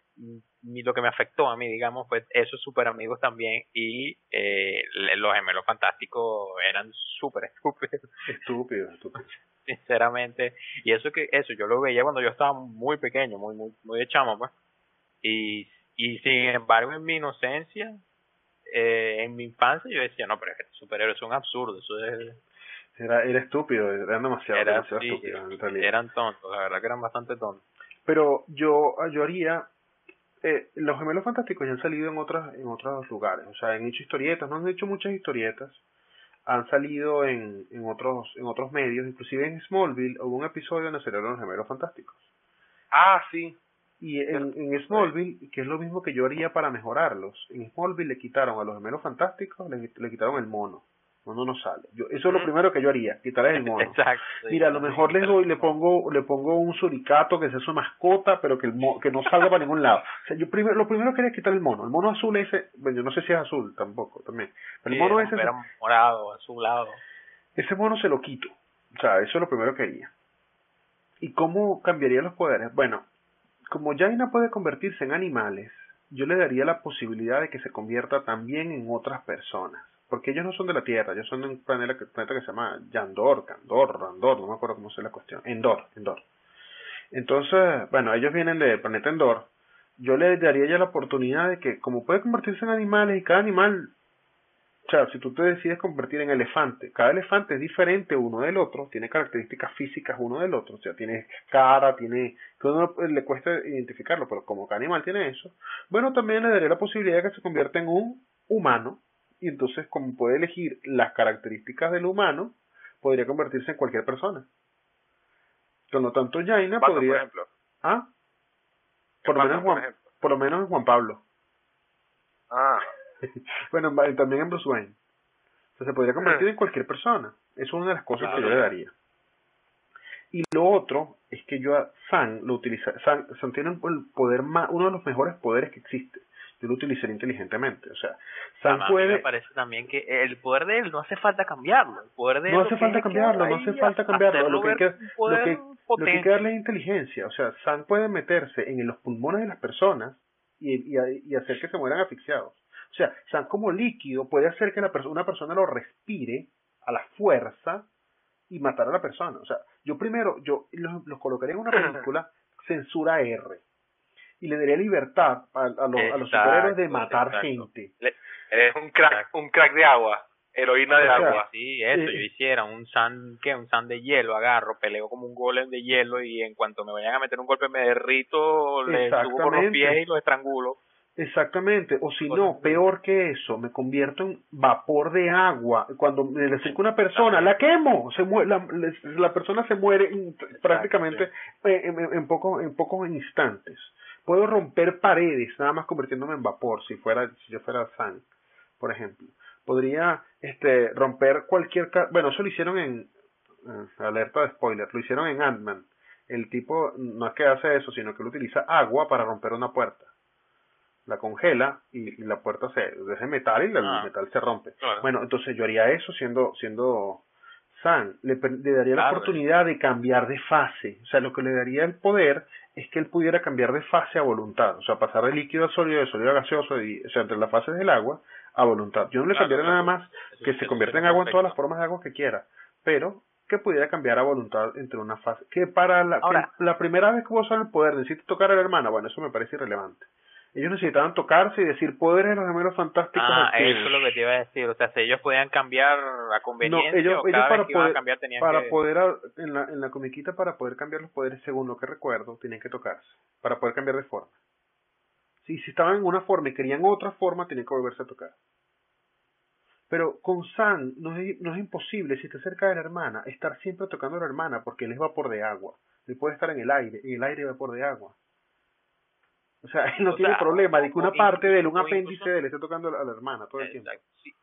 mi, lo que me afectó a mí, digamos, pues esos super amigos también y eh, los gemelos fantásticos eran súper estúpidos, *laughs* Estúpido, estúpido. sinceramente. Y eso que, eso yo lo veía cuando yo estaba muy pequeño, muy, muy, muy de chamo, pues. Y, y sin embargo, en mi inocencia, eh, en mi infancia, yo decía, no, pero es que estos superhéroes son absurdos, eso es, Era, era estúpido, eran demasiado, era, demasiado sí, estúpidos en realidad. eran tontos, la verdad que eran bastante tontos. Pero yo, yo haría, eh, los gemelos fantásticos ya han salido en otras, en otros lugares, o sea, han hecho historietas, no han hecho muchas historietas, han salido en, en otros, en otros medios, inclusive en Smallville hubo un episodio donde salieron los gemelos fantásticos. Ah, sí. Y en, en Smallville, que es lo mismo que yo haría para mejorarlos, en Smallville le quitaron a los gemelos fantásticos, le, le quitaron el mono. El mono no sale. Yo, eso es lo primero que yo haría, quitarles el mono. Exacto. Mira, a lo mejor les doy, le pongo, le pongo un suricato que sea su mascota, pero que el mo- que no salga para ningún lado. O sea, yo primero, lo primero que haría es quitar el mono. El mono azul ese, bueno, yo no sé si es azul tampoco, también. Pero el mono ese, era morado, azulado. ese mono se lo quito. O sea, eso es lo primero que haría. ¿Y cómo cambiaría los poderes? Bueno, como Jaina puede convertirse en animales, yo le daría la posibilidad de que se convierta también en otras personas. Porque ellos no son de la Tierra, ellos son de un planeta que, se llama Yandor, Candor, Randor, no me acuerdo cómo se la cuestión. Endor, Endor. Entonces, bueno, ellos vienen del planeta Endor. Yo le daría ya la oportunidad de que, como puede convertirse en animales y cada animal o sea, si tú te decides convertir en elefante, cada elefante es diferente uno del otro, tiene características físicas uno del otro, o sea, tiene cara, tiene, que uno le cuesta identificarlo, pero como cada animal tiene eso, bueno, también le daría la posibilidad de que se convierta en un humano, y entonces como puede elegir las características del humano, podría convertirse en cualquier persona. Por lo tanto, Jaina Pato, por podría... ejemplo. ¿Ah? Por lo, Pato, menos por Juan, ejemplo. por lo menos en Juan Pablo. Ah, *laughs* bueno, en- también en Bruce Wayne. O sea, se podría convertir en cualquier persona. Eso es una de las cosas que yo le daría. Y lo otro es que yo a San lo utiliza, San, San tiene el poder más, uno de los mejores poderes que existe. Yo lo utilizaría inteligentemente. O sea, San puede. me parece también que el poder de él no hace falta cambiarlo. El poder de No hace falta cambiarlo, no hace falta cambiarlo. Lo que, hay que, lo, que, lo que hay potente. que darle es inteligencia. O sea, San puede meterse en los pulmones de las personas y, y, y hacer que se mueran asfixiados. O sea, San como líquido puede hacer que la perso- una persona lo respire a la fuerza y matar a la persona. O sea, yo primero, yo los, los colocaría en una película censura R y le daría libertad a, a los, a los superhéroes de matar exacto. gente. Eres un crack, Exacto. un crack de agua. Heroína de O sea, agua. Sí, eso, Eh, yo hiciera un sand, ¿qué? Un sand de hielo, agarro, peleo como un golem de hielo y en cuanto me vayan a meter un golpe me derrito, le subo por los pies y los estrangulo. Exactamente, o si no, peor que eso, me convierto en vapor de agua. Cuando me le acerco a una persona, la quemo, se mue- la, la persona se muere prácticamente eh, en, en, en pocos en pocos instantes. Puedo romper paredes, nada más convirtiéndome en vapor, si fuera si yo fuera San, por ejemplo. Podría este romper cualquier, bueno, eso lo hicieron en eh, alerta de spoiler, lo hicieron en Ant-Man. El tipo no es que hace eso, sino que él utiliza agua para romper una puerta la congela y, y la puerta se es de metal y la- Ah. el metal se rompe. Claro. Bueno, entonces yo haría eso siendo siendo San, le, daría la oportunidad de cambiar de fase. O sea, lo que le daría el poder es que él pudiera cambiar de fase a voluntad, o sea, pasar de líquido a sólido, de sólido a gaseoso, y, o sea, entre las fases del agua a voluntad. Yo no le Claro, cambiaría claro. nada más Eso- que se convierta en agua en todas las formas de agua que quiera, pero que pudiera cambiar a voluntad entre una fase. Que para la, que Ahora- la primera vez que vos usar el poder necesito tocar a la hermana, bueno, eso me parece irrelevante. Ellos necesitaban tocarse y decir poderes de los gemelos fantásticos. Ah, activos. eso es lo que te iba a decir. O sea, si ellos podían cambiar a conveniencia No, ellos, o ellos cada para vez que iban poder, a cambiar tenían para que... poder en la, en la comiquita para poder cambiar los poderes según lo que recuerdo tenían que tocarse para poder cambiar de forma si, si estaban en una forma y querían otra forma tenían que volverse a tocar pero con San no es, no es imposible si está cerca de la hermana estar siempre tocando a la hermana porque él es vapor de agua él puede estar en el aire en el aire vapor de agua o sea él *laughs* no O tiene sea, problema de que una parte de él un apéndice incluso- de él esté tocando a la hermana todo el tiempo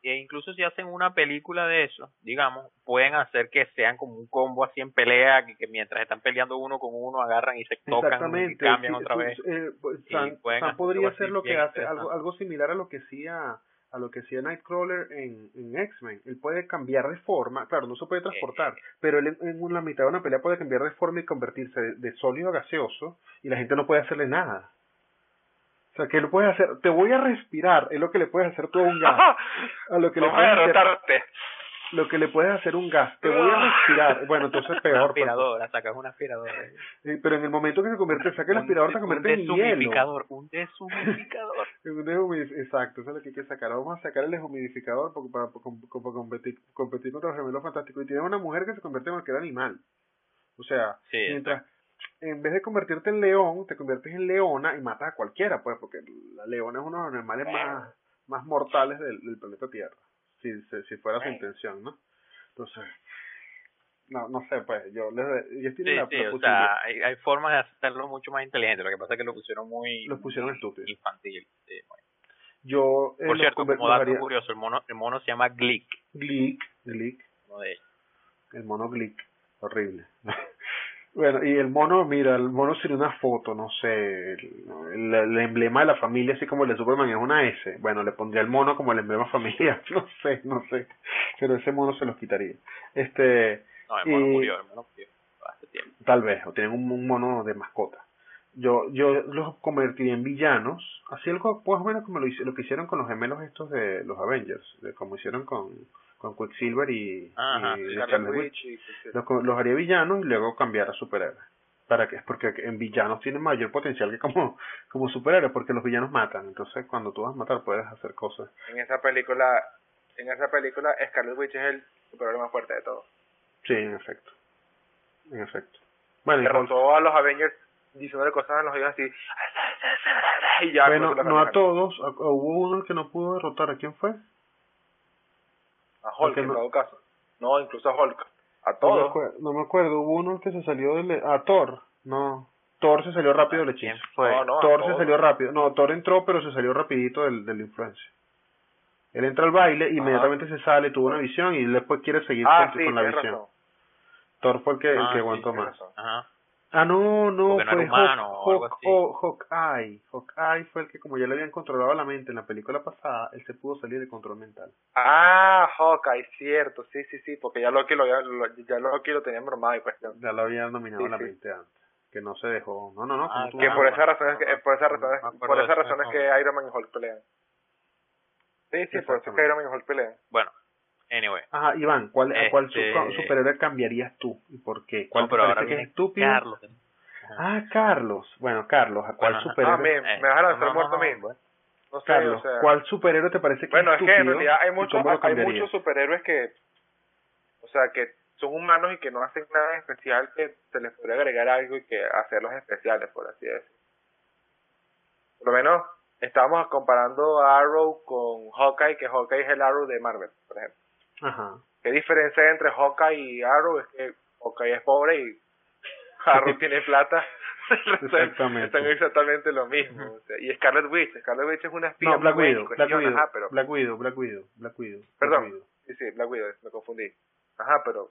E incluso si hacen una película de eso, digamos, pueden hacer que sean como un combo así en pelea, que, que mientras están peleando uno con uno agarran y se tocan y Exactamente. cambian sí, otra vez. eh, pues, Y podría hacer así lo que bien hace, algo, similar a lo que hacía a lo que hacía Nightcrawler en, en X-Men. Él puede cambiar de forma, claro, no se puede transportar, Eh. pero él en, en la mitad de una pelea puede cambiar de forma y convertirse de, de sólido a gaseoso y la gente no puede hacerle nada. O sea, que lo puedes hacer, te voy a respirar, es lo que le puedes hacer tú a un gas. *laughs* A lo que le Vamos a puedes hacer, derrotarte. lo que le puedes hacer un gas, te voy a *laughs* respirar. Bueno, entonces Una peor. pues. aspiradora, sacas una aspiradora. Eh, Pero en el momento que se convierte, saca el aspirador, te convierte en un hielo. deshumidificador, *laughs* un deshumidificador. Un deshumid- Exacto, eso es lo que hay que sacar. Vamos a sacar el deshumidificador porque para, para, para competir, competir contra los gemelos fantásticos. Y tiene una mujer que se convierte en cualquier animal. O sea, Sí, mientras en vez de convertirte en león, te conviertes en leona y matas a cualquiera, pues, porque la leona es uno de los animales más, más mortales del, del planeta Tierra. Si, si, si fuera su intención, ¿no? Entonces, no, no sé, pues, yo les, ellos Sí, la, sí, la o sea, hay, hay formas de hacerlo mucho más inteligente. Lo que pasa es que lo pusieron muy Los pusieron estúpidos. infantil. sí. Yo, eh, Por cierto, como dato curioso, el mono, el mono se llama Glick. Glick, Glick, uno de ellos. el mono Glick, horrible. *laughs* bueno, y el mono, mira, el mono sería una foto, no sé, el, el- el emblema de la familia, así como el de Superman es una S. Bueno, le pondría el mono como el emblema *laughs* familiar, no sé, no sé, pero ese mono se los quitaría. Este, No, el mono Y- murió, el mono murió hace tiempo. tal vez, o tienen un, un mono de mascota. Yo, yo los convertiría en villanos, así algo más o menos como lo, hice- lo que hicieron con los gemelos estos de los Avengers, de como hicieron con, con Quicksilver y, Ajá, y Witch. Y- Los, haría villanos y luego cambiar a superhéroes. ¿Para qué? Porque en villanos tienen mayor potencial que como, *laughs* como superhéroes, porque los villanos matan. Entonces, cuando tú vas a matar, puedes hacer cosas. En esa película, en esa película, Scarlet Witch es el superhéroe más fuerte de todos. Sí, en efecto. En efecto. Bueno, Derrotó a los Avengers diciéndole cosas en los oídos así. Y ya, bueno, no a todos. a- a- hubo uno que no pudo derrotar. ¿A quién fue? A Hulk, en no- todo caso. No, incluso a Hulk. A No me, todos. acuer- no me acuerdo. Hubo uno que se salió del... A Thor. No. Thor se salió rápido del ¿Quién hechizo. fue? No, no, Thor se salió rápido. No, Thor entró, pero se salió rapidito del, del influencia. Él entra al baile, inmediatamente se sale, tuvo una visión y después quiere seguir Ah, con, sí, con la visión. razón. Thor fue el que, el Ah, que aguantó más. Ajá. Ah, no, no, Porque fue humano Hawk-. Hawk- Hawkeye. Hawkeye fue el que, como ya le habían controlado la mente en la película pasada, él se pudo salir de control mental. Ah, Hawkeye, cierto, sí, sí, sí, porque ya Loki lo, ya, lo, ya Loki lo tenía normado y cuestión. Ya lo habían dominado Sí, la sí. mente antes. Que no se dejó. No, no, no. Ah, Que por dices. esa razón es que, por esa razón es, Me acuerdo por que Iron Man y Hulk pelean. Sí, sí, por eso es que Iron Man y Hulk pelean. Bueno, anyway. Ajá, Iván, ¿cuál, ¿a cuál su- Este- superhéroe cambiarías tú? ¿Y por qué? ¿Cuál No, te pero ahora que es estúpido? Carlos. Ah, Carlos. Bueno, Carlos, ¿a cuál Bueno, ajá. Ah, superhéroe? me, me vas a lanzar no, muerto no, a mí. bueno. No sé, Carlos, o sea. ¿cuál superhéroe te parece que Bueno, es es que en estúpido? realidad hay muchos, hay muchos superhéroes que, o sea, que son humanos y que no hacen nada especial que se les puede agregar algo y que hacerlos especiales, por así decirlo. Por lo menos estábamos comparando a Arrow con Hawkeye, que Hawkeye es el Arrow de Marvel, por ejemplo. Ajá. ¿Qué diferencia hay entre Hawkeye y Arrow? Es que Hawkeye es pobre y Arrow *laughs* tiene plata. Exactamente. Están exactamente lo mismo. o sea, y Scarlet Witch. Scarlet Witch es una espía No, Black Widow, Black Widow, pero... Black Widow, Black Widow, Black Widow. Black Perdón. Widow. Sí, sí, Black Widow, me confundí. Ajá, pero...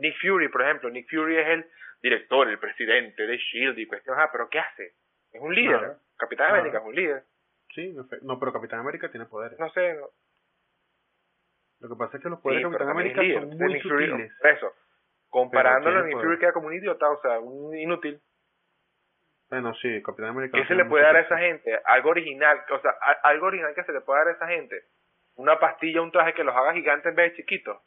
Nick Fury, por ejemplo. Nick Fury es el director, el presidente de S.H.I.E.L.D. y cuestión. Ajá, pero ¿qué hace? Es un líder. Capitán. América es un líder. Sí, no, pero Capitán América tiene poderes. No sé, no, Lo que pasa es que los Sí, poderes de pero Capitán América líder. son muy sutiles. eso, comparándolo, Nick. Fury queda como un idiota, o sea, un inútil. Bueno, sí, Capitán América. ¿Qué se le puede dar a esa gente? Algo original, o sea, algo original que se le puede dar a esa gente. Una pastilla, un traje que los haga gigantes en vez de chiquitos.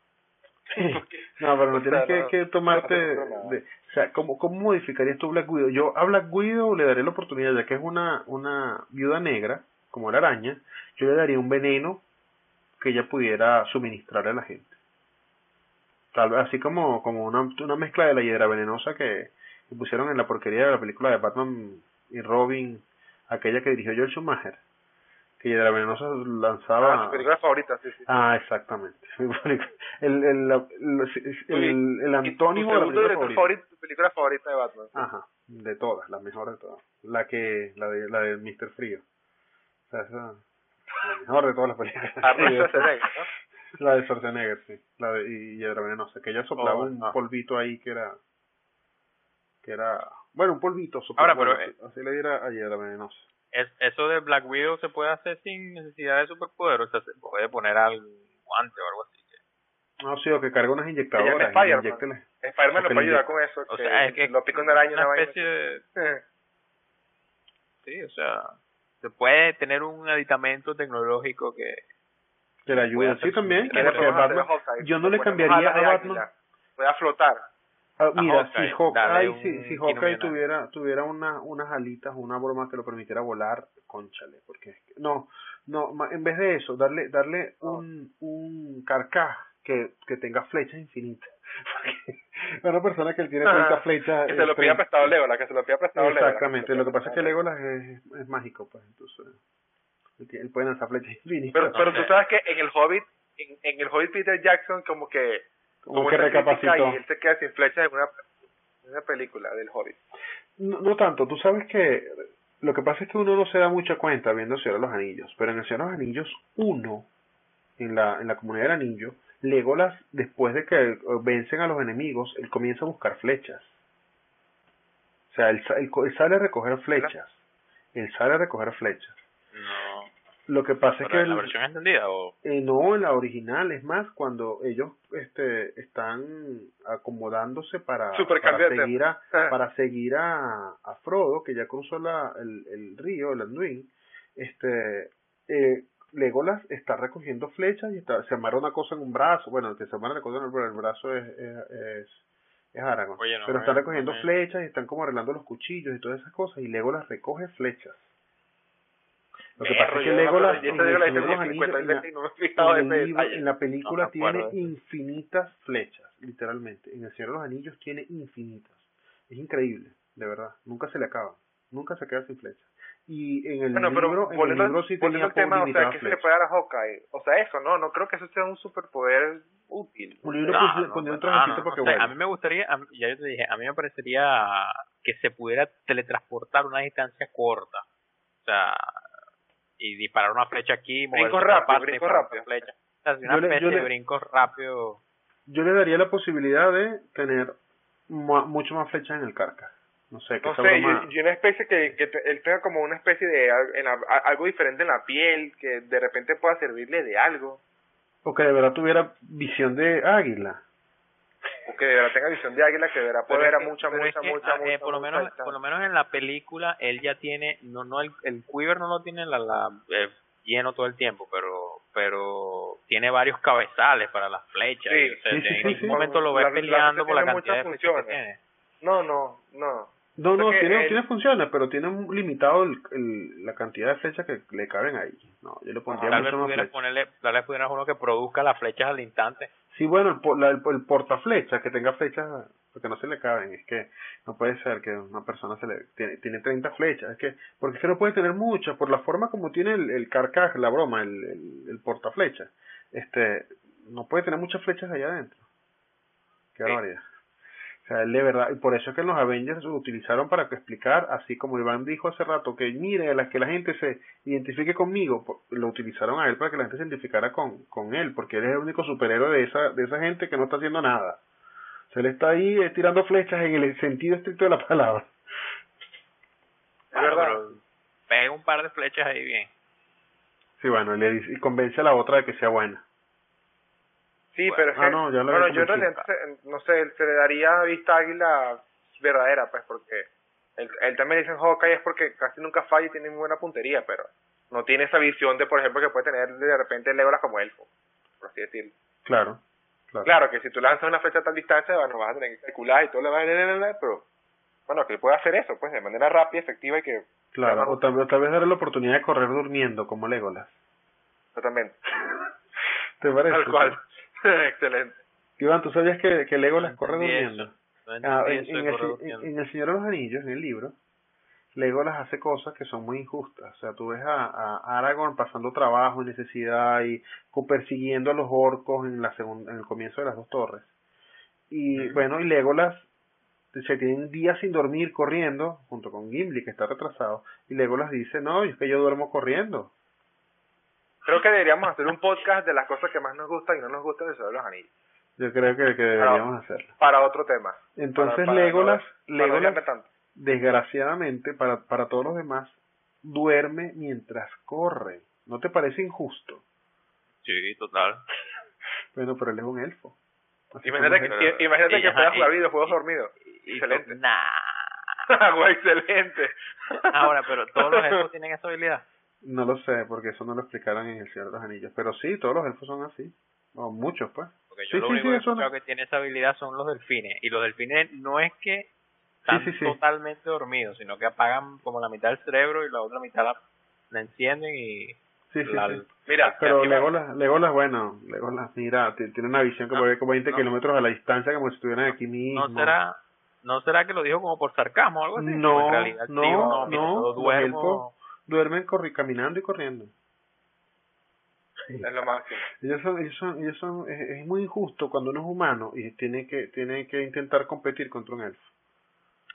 *laughs* No, pero no tienes que, que tomarte... de, o sea, ¿cómo, ¿cómo modificarías tú Black Widow? Yo a Black Widow le daré la oportunidad, ya que es una, una viuda negra, como la araña, yo le daría un veneno que ella pudiera suministrarle a la gente. Tal vez así como, como una, una mezcla de la hiedra venenosa que, que pusieron en la porquería de la película de Batman y Robin, aquella que dirigió George Schumacher, que hiedra venenosa lanzaba... Ah, su película favorita, sí, sí. Ah, exactamente. *laughs* El, el, el, el, el antónimo de la película favorita. favorito, tu película favorita de Batman. sí. Ajá, de todas, la mejor de todas. La que, la de, la de Mr. Frío. O sea, esa, la mejor de todas las películas. Arnold Sí, Schwarzenegger, ¿no? La de Schwarzenegger, sí. La de, y, y Venenosa, que ella soplaba Oh, un ah. polvito ahí que era, que era, bueno, un polvito. Ahora, bueno, pero, así, así le diera a Hiedra Venenosa. Es, eso de Black Widow se puede hacer sin necesidad de superpoder, o sea, se puede poner al guante o algo así. No, sí, o que carga unas inyectadoras. Spider-Man. Spider-Man nos puede ayudar con eso. O que sea, es que lo pica una araña, una una vaina. especie de, *laughs* sí, o sea, se puede tener un aditamento tecnológico que Que le ayuda. hacer Sí, también. Yo no le Ponemos cambiaría a Batman. flotar. Ah, mira, Hawkeye, si Hawkeye, un si, si Hawkeye tuviera, tuviera una, unas alitas, una broma que lo permitiera volar, conchale, porque no, no, en vez de eso, darle, darle un, un carcaj que, que tenga flechas infinitas. *laughs* *laughs* Una persona que tiene 30 flechas. Que se lo pida 30 prestado Legolas, que se lo pida prestado Legolas. Exactamente, lo que pasa es que Legolas es, es mágico, pues, entonces, él él puede lanzar flechas *laughs* infinitas. Pero, pero tú sabes que en el Hobbit, en, en el Hobbit Peter Jackson como que... como que recapacitó. Y él se queda sin flechas en una, en una película del Hobbit. No, no tanto, tú sabes que lo que pasa es que uno no se da mucha cuenta viendo el Señor de los Anillos, pero en el Señor de los Anillos uno, en la, en la comunidad del anillo, Legolas, después de que vencen a los enemigos, él comienza a buscar flechas. O sea, él, sale a recoger flechas. Él sale a recoger flechas. no, Lo que pasa es que en la versión extendida o eh, no, en la original, es más, cuando ellos este, están acomodándose para, seguir, a, tema. para seguir a, a Frodo, que ya cruzó la, el, el río, el Anduin, este, eh, Legolas está recogiendo flechas y está, se amarra una cosa en un brazo, bueno, el que se amarra la cosa en el, bra- el brazo es, es, es, Aragorn, Oye, no pero están recogiendo no flechas y están como arreglando los cuchillos y todas esas cosas, y Legolas recoge flechas. Lo que pasa es que Legolas, en ese el Legolas Señor de los tenía 50 Anillos, en la- película No tiene infinitas flechas, literalmente. En el Señor de los Anillos tiene infinitas. Es increíble, de verdad. Nunca se le acaba. Nunca se queda sin flechas. Y en el Bueno, pero libro, en el libro sí volviendo tenía al tema, o sea, ¿qué se le puede dar a Hawkeye? O sea, eso, no, no creo que eso sea un superpoder útil. Un libro No, puse- no, ponía un no, trajecito no, para que o sea, vuele. a mí me gustaría, a ya yo te dije, a mí me parecería que se pudiera teletransportar una distancia corta. O sea, y disparar una flecha aquí, moverse Brinco rápido, parte, brinco disparar rápido. otra flecha. O sea, si una Yo le- de brinco rápido. yo le daría la posibilidad de tener mucho más flechas en el carcas. No sé, que no sé, y, una especie que, que él tenga como una especie de algo diferente en la piel, que de repente pueda servirle de algo. O que de verdad tuviera visión de águila. O que de verdad tenga visión de águila, que de verdad puede ver a mucha, mucha, mucha, ah, eh, por lo menos Por lo menos en la película, él ya tiene, no no el, el quiver no lo tiene la, la eh, lleno todo el tiempo, pero pero tiene varios cabezales para las flechas. Sí, en ningún momento lo ves peleando por la cantidad de flechas que tiene. No, no, no. No, no, tiene, tiene funciones, pero tiene limitado el, el, la cantidad de flechas que le caben ahí. No, yo le pondría vez pudieras ponerle, tal vez pudieras uno que produzca las flechas al instante. Sí, bueno, el, la, el, el portaflechas, que tenga flechas, porque no se le caben, es que no puede ser que una persona se le tiene, tiene 30 flechas, es que, porque es que no puede tener muchas, por la forma como tiene el, el carcaj, la broma, el, el, el portaflechas, este, no puede tener muchas flechas allá adentro. Qué barbaridad sea, él de verdad, y por eso es que los Avengers lo utilizaron para explicar, así como Iván dijo hace rato, que mire, las que la gente se identifique conmigo, lo utilizaron a él para que la gente se identificara con, con él, porque él es el único superhéroe de esa, de esa gente que no está haciendo nada. O sea, él está ahí eh, tirando flechas en el sentido estricto de la palabra. Es verdad. Pega un par de flechas ahí bien. Sí, bueno, le dice, y convence a la otra de que sea buena. Sí, pero ah, no, bueno, yo en realidad, no sé, se le daría vista águila verdadera, pues, porque él, él también dice en Hawkeye es porque casi nunca falla y tiene muy buena puntería, pero no tiene esa visión de, por ejemplo, que puede tener de repente Legolas como elfo, por así decirlo. Claro, claro. Claro, que si tú lanzas una flecha a tal distancia, bueno, vas a tener que calcular y todo le va a... Pero, bueno, que él puede hacer eso, pues, de manera rápida, efectiva y que... Claro, o tal, vez darle la oportunidad de correr durmiendo, como Legolas. Totalmente. ¿Te parece? Tal cual. *laughs* Excelente. Iván, ¿tú sabías que, que Legolas corre durmiendo? Ah, en, el, Señor de los Anillos, en el libro, Legolas hace cosas que son muy injustas. O sea, tú ves a, a Aragorn pasando trabajo y necesidad y persiguiendo a los orcos en, la segunda, en el comienzo de las dos torres. Y bueno, y Legolas se tienen días sin dormir corriendo, junto con Gimli, que está retrasado. Y Legolas dice, no, es que yo duermo corriendo. Creo que deberíamos hacer un podcast de las cosas que más nos gustan y no nos gustan de sobre los anillos. Yo creo que, que deberíamos hacerlo. Para otro tema. Entonces Legolas, Legolas desgraciadamente, para, para todos los demás, duerme mientras corre. ¿No te parece injusto? Sí, total. *laughs* Bueno, pero él es un elfo. imagínate que, imagínate que puedas jugar videojuegos dormidos. Excelente. Nah. *laughs* excelente. Ahora, pero todos los elfos *laughs* tienen esa habilidad. No lo sé, porque eso no lo explicaron en El Señor de los Anillos. Pero sí, todos los elfos son así. O muchos, pues. Porque yo lo único que, que tiene esa habilidad son los delfines. Y los delfines no es que están totalmente dormidos, sino que apagan como la mitad del cerebro y la otra mitad la, encienden y... Sí, sí, Mira, pero Legolas, Legolas, bueno, Legolas, mira, tiene una visión que puede como 20 kilómetros a la distancia como si estuvieran aquí mismo. No será, no será que lo dijo como por sarcasmo o algo así. No, en realidad, no, no, duermo, duermen corri caminando y corriendo. Es lo máximo. Ellos son, ellos son, ellos son, es, muy injusto cuando uno es humano y tiene que, tiene que intentar competir contra un elfo.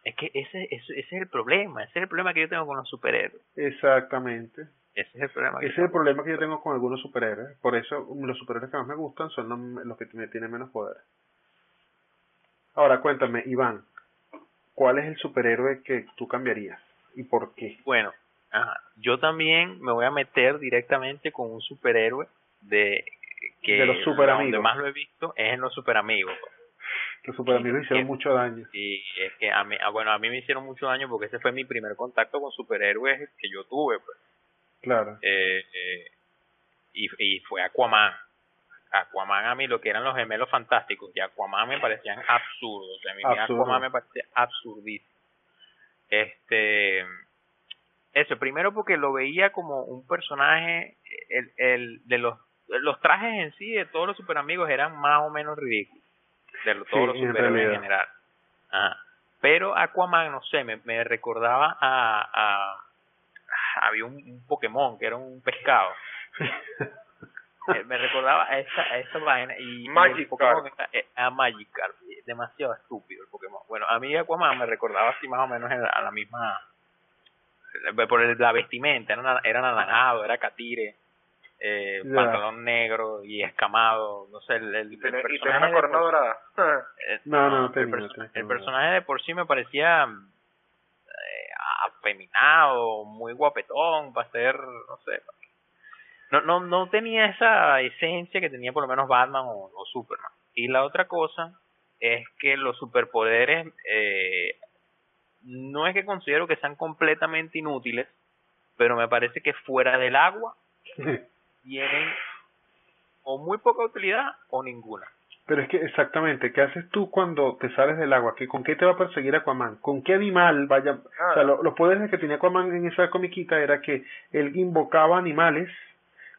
Es que ese, ese, es el problema, ese es el problema que yo tengo con los superhéroes. Exactamente. Ese es el problema. ese es el problema que yo tengo con algunos superhéroes. Por eso los superhéroes que más me gustan son los, los que tienen menos poder. Ahora cuéntame, Iván, ¿cuál es el superhéroe que tú cambiarías y por qué? Bueno, yo también me voy a meter directamente con un superhéroe de que de los superamigos. donde más lo he visto es en los superamigos. Los superamigos hicieron mucho daño. Y es que a mí, ah, bueno, a mí me hicieron mucho daño porque ese fue mi primer contacto con superhéroes que yo tuve, pues. Claro. Eh, eh, y, y fue Aquaman. Aquaman a mí lo que eran los gemelos fantásticos y Aquaman me parecían absurdos. a mí Aquaman me parecía absurdísimo. Este eso, primero porque lo veía como un personaje, el, el, de los, los trajes en sí de todos los super amigos eran más o menos ridículos, de todos los superhéroes en, general. Pero Aquaman, no sé, me, me recordaba a, a, había un, Pokémon que era un pescado. *laughs* Eh, me recordaba a esa, a esa vaina y Magikarp. Eh, a Magikarp, demasiado estúpido el Pokémon. Bueno, a mí Aquaman me recordaba así más o menos a la misma por la vestimenta, era, era anaranjado, era catire. eh, pantalón negro y escamado, no sé, el, el, y personaje corona dorada. *laughs* Eh, no, no, el, el personaje de por sí me parecía eh, afeminado, muy guapetón, para ser, no sé, no, no, no tenía esa esencia que tenía por lo menos Batman o, o Superman. Y la otra cosa es que los superpoderes eh, no es que considero que sean completamente inútiles, pero me parece que fuera del agua *laughs* tienen o muy poca utilidad o ninguna. Pero es que exactamente, ¿qué haces tú cuando te sales del agua? ¿Qué, ¿Con qué te va a perseguir Aquaman? ¿Con qué animal vaya? O sea, los poderes que tenía Aquaman en esa comiquita era que él invocaba animales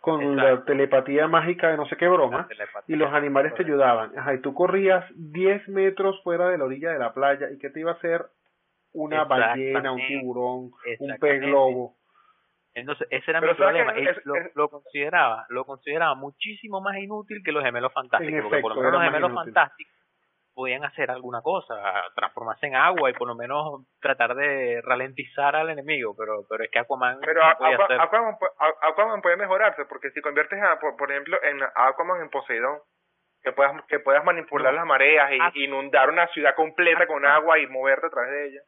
con la telepatía mágica de no sé qué broma, y los animales te ayudaban. Ajá, y tú corrías 10 metros fuera de la orilla de la playa, ¿y qué te iba a hacer? Una ballena, un tiburón, un pez globo. Entonces, ese era mi problema. lo, consideraba, lo consideraba muchísimo más inútil que los gemelos fantásticos, porque por lo menos los gemelos fantásticos podían hacer alguna cosa, transformarse en agua y por lo menos tratar de ralentizar al enemigo, pero pero es que Aquaman pero Aquaman, puede mejorarse porque si conviertes a, por, ejemplo en Aquaman en Poseidón que puedas que puedas manipular las mareas y inundar una ciudad completa con agua y moverte a través de ella.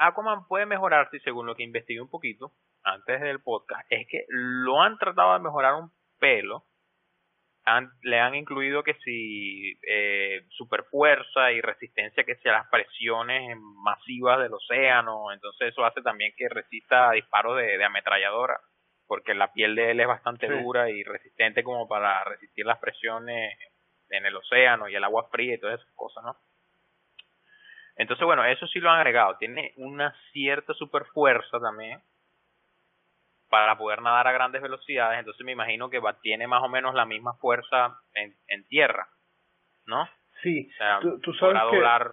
Aquaman puede mejorarse y según lo que investigué un poquito antes del podcast es que lo han tratado de mejorar un pelo. Le han incluido que si eh, superfuerza y resistencia que sea las presiones masivas del océano, entonces eso hace también que resista disparos de, de ametralladora, porque la piel de él es bastante dura y resistente como para resistir las presiones en el océano y el agua fría y todas esas cosas, ¿no? Entonces, bueno, eso sí lo han agregado. Tiene una cierta superfuerza también, para poder nadar a grandes velocidades, entonces me imagino que va, tiene más o menos la misma fuerza en, en tierra, ¿no? Sí, o sea, tú, sabes doblar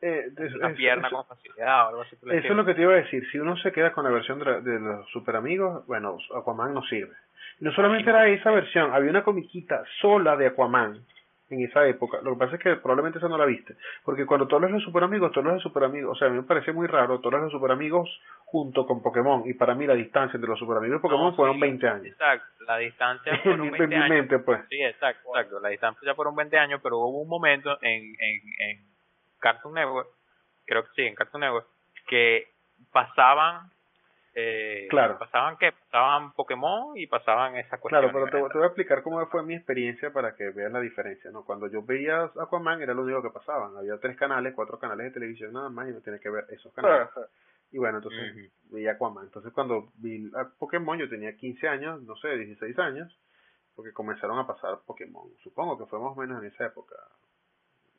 eh, la pierna con facilidad o algo así. Eso es lo que te iba a decir, si uno se queda con la versión de, de los super amigos, bueno, Aquaman no sirve. No solamente era esa versión, había una comiquita sola de Aquaman, en esa época. Lo que pasa es que probablemente esa no la viste. Porque cuando tú hablas de Super Amigos, tú hablas de Super Amigos. O sea, a mí me parece muy raro. Tú hablas de Super Amigos junto con Pokémon. Y para mí la distancia entre los Super Amigos y Pokémon fueron 20 años. Exacto. La distancia *laughs* fueron 20 en mi mente, pues. Sí, exacto, exacto. La distancia ya fueron 20 años, pero hubo un momento en, en, en Cartoon Network, creo que sí, en Cartoon Network, que pasaban eh, claro. pasaban que pasaban Pokémon y pasaban esas cuestiones. Claro, pero te, voy a explicar cómo fue mi experiencia para que veas la diferencia, ¿no? Cuando yo veía Aquaman era lo único que pasaban, había tres canales, cuatro canales de televisión nada más y no tenía que ver esos canales. y bueno, entonces veía Aquaman. Entonces cuando vi a Pokémon yo tenía 15 años, no sé, 16 años, porque comenzaron a pasar Pokémon. Supongo que fue más o menos en esa época,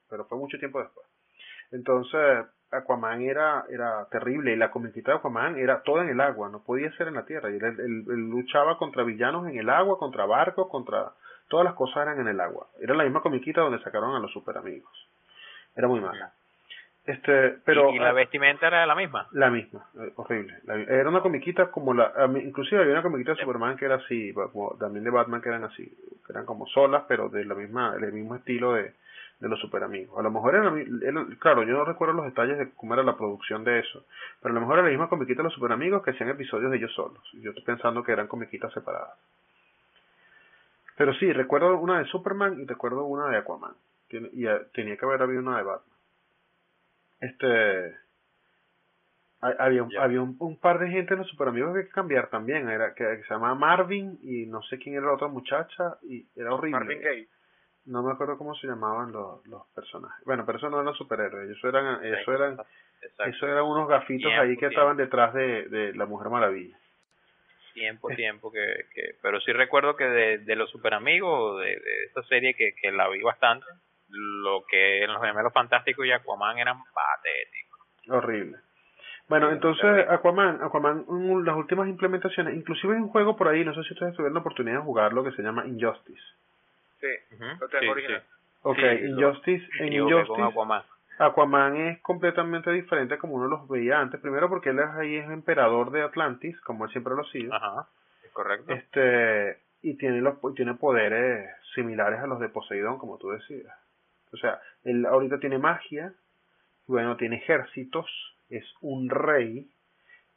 pero fue mucho tiempo después. Entonces, Aquaman era, era terrible y la comiquita de Aquaman era toda en el agua, no podía ser en la tierra. Y él, luchaba contra villanos en el agua, contra barcos, contra... Todas las cosas eran en el agua. Era la misma comiquita donde sacaron a los super amigos. Era muy mala. Este, pero, ¿Y, la vestimenta era la misma? La misma, eh, horrible. era una comiquita como la... Inclusive había una comiquita de Superman que era así, como, también de Batman que eran así, que eran como solas, pero de la misma, del mismo estilo de, de los super amigos. A lo mejor era, claro, yo no recuerdo los detalles de cómo era la producción de eso, pero a lo mejor era la misma comiquita de los super amigos que hacían episodios de ellos solos. Yo estoy pensando que eran comiquitas separadas. Pero sí, recuerdo una de Superman y recuerdo una de Aquaman. Y eh, tenía que haber habido una de Batman. Este había, había un, par de gente en los super amigos que que cambiar también era que, se llamaba Marvin y no sé quién era la otra muchacha y era horrible Marvin Gaye no me acuerdo cómo se llamaban los, los personajes. Bueno, pero eso no eran superhéroes, eso eran, eso eran, eso eran unos gafitos ahí que estaban detrás de, de la Mujer Maravilla. Tiempo, tiempo que, que, pero sí recuerdo que de, de los super amigos, de, de esta serie que, que la vi bastante, lo que en los gemelos fantásticos y Aquaman eran patéticos. Horrible. Bueno, entonces Aquaman, Aquaman, las últimas implementaciones, inclusive hay un juego por ahí, no sé si ustedes tuvieron la oportunidad de jugarlo, que se llama Injustice. Sí, lo tengo original. Ok, Injustice, en Injustice, Aquaman. es completamente diferente como uno los veía antes. Primero porque él es ahí es emperador de Atlantis, como él siempre lo ha sido. Ajá, es correcto. Este, y tiene los tiene poderes similares a los de Poseidón, como tú decías. O sea, él ahorita tiene magia, bueno, tiene ejércitos, es un rey,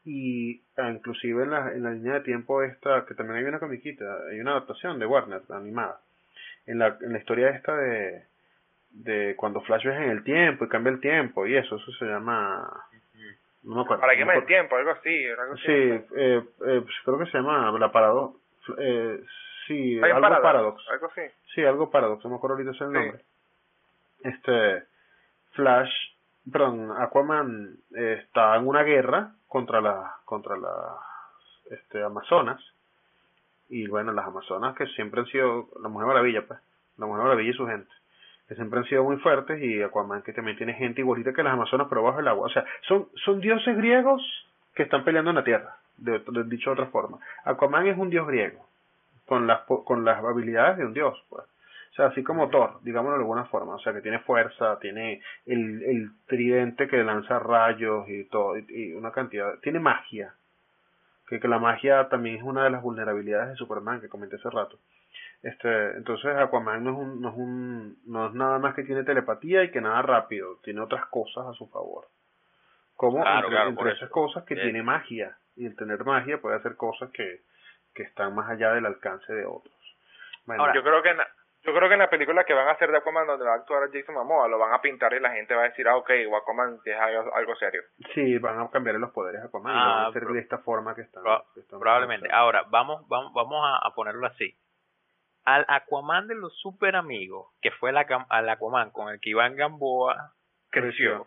y ah, inclusive en la, en la línea de tiempo esta, que también hay una comiquita, hay una adaptación de Warner animada, en la, en la historia esta de, de cuando Flash viaja en el tiempo y cambia el tiempo y eso, eso se llama... No me acuerdo. Para que no me el tiempo, algo así. Algo. Sí, eh, eh, pues creo que se llama la paradoja. Eh, sí, algo paradox, paradox. Algo así. Sí, algo paradox, no me acuerdo ahorita ese el Sí. nombre. Este, Flash, perdón, Aquaman eh, está en una guerra contra la, contra las, este, Amazonas. Y bueno, las Amazonas que siempre han sido la Mujer Maravilla, pues, la Mujer Maravilla y su gente. Que siempre han sido muy fuertes y Aquaman que también tiene gente igualita que las Amazonas pero bajo el agua. O sea, son, son dioses griegos que están peleando en la tierra, de, dicho de otra forma. Aquaman es un dios griego, con las, con las habilidades de un dios, pues. O sea, así como Thor, digámoslo de alguna forma. O sea, que tiene fuerza, tiene el, el tridente que lanza rayos y todo, y una cantidad. Tiene magia. Que, que la magia también es una de las vulnerabilidades de Superman que comenté hace rato. Este, entonces Aquaman no es un, no es un, no es nada más que tiene telepatía y que nada rápido, tiene otras cosas a su favor. Como Claro, entre, claro, entre por esas eso. cosas que Bien. tiene magia. Y el tener magia puede hacer cosas que, que están más allá del alcance de otros. Bueno, yo creo que yo creo que en la película que van a hacer de Aquaman donde va a actuar Jason Momoa lo van a pintar y la gente va a decir ah ok Aquaman es algo, algo serio Sí, van a cambiar los poderes a Aquaman y Ah, lo van a hacer pro- de esta forma que están. Pro- que están probablemente. Ahora, vamos, vamos, vamos a, a ponerlo así. Al Aquaman de los super amigos, que fue el Aquam- al Aquaman con el que Iván Gamboa creció,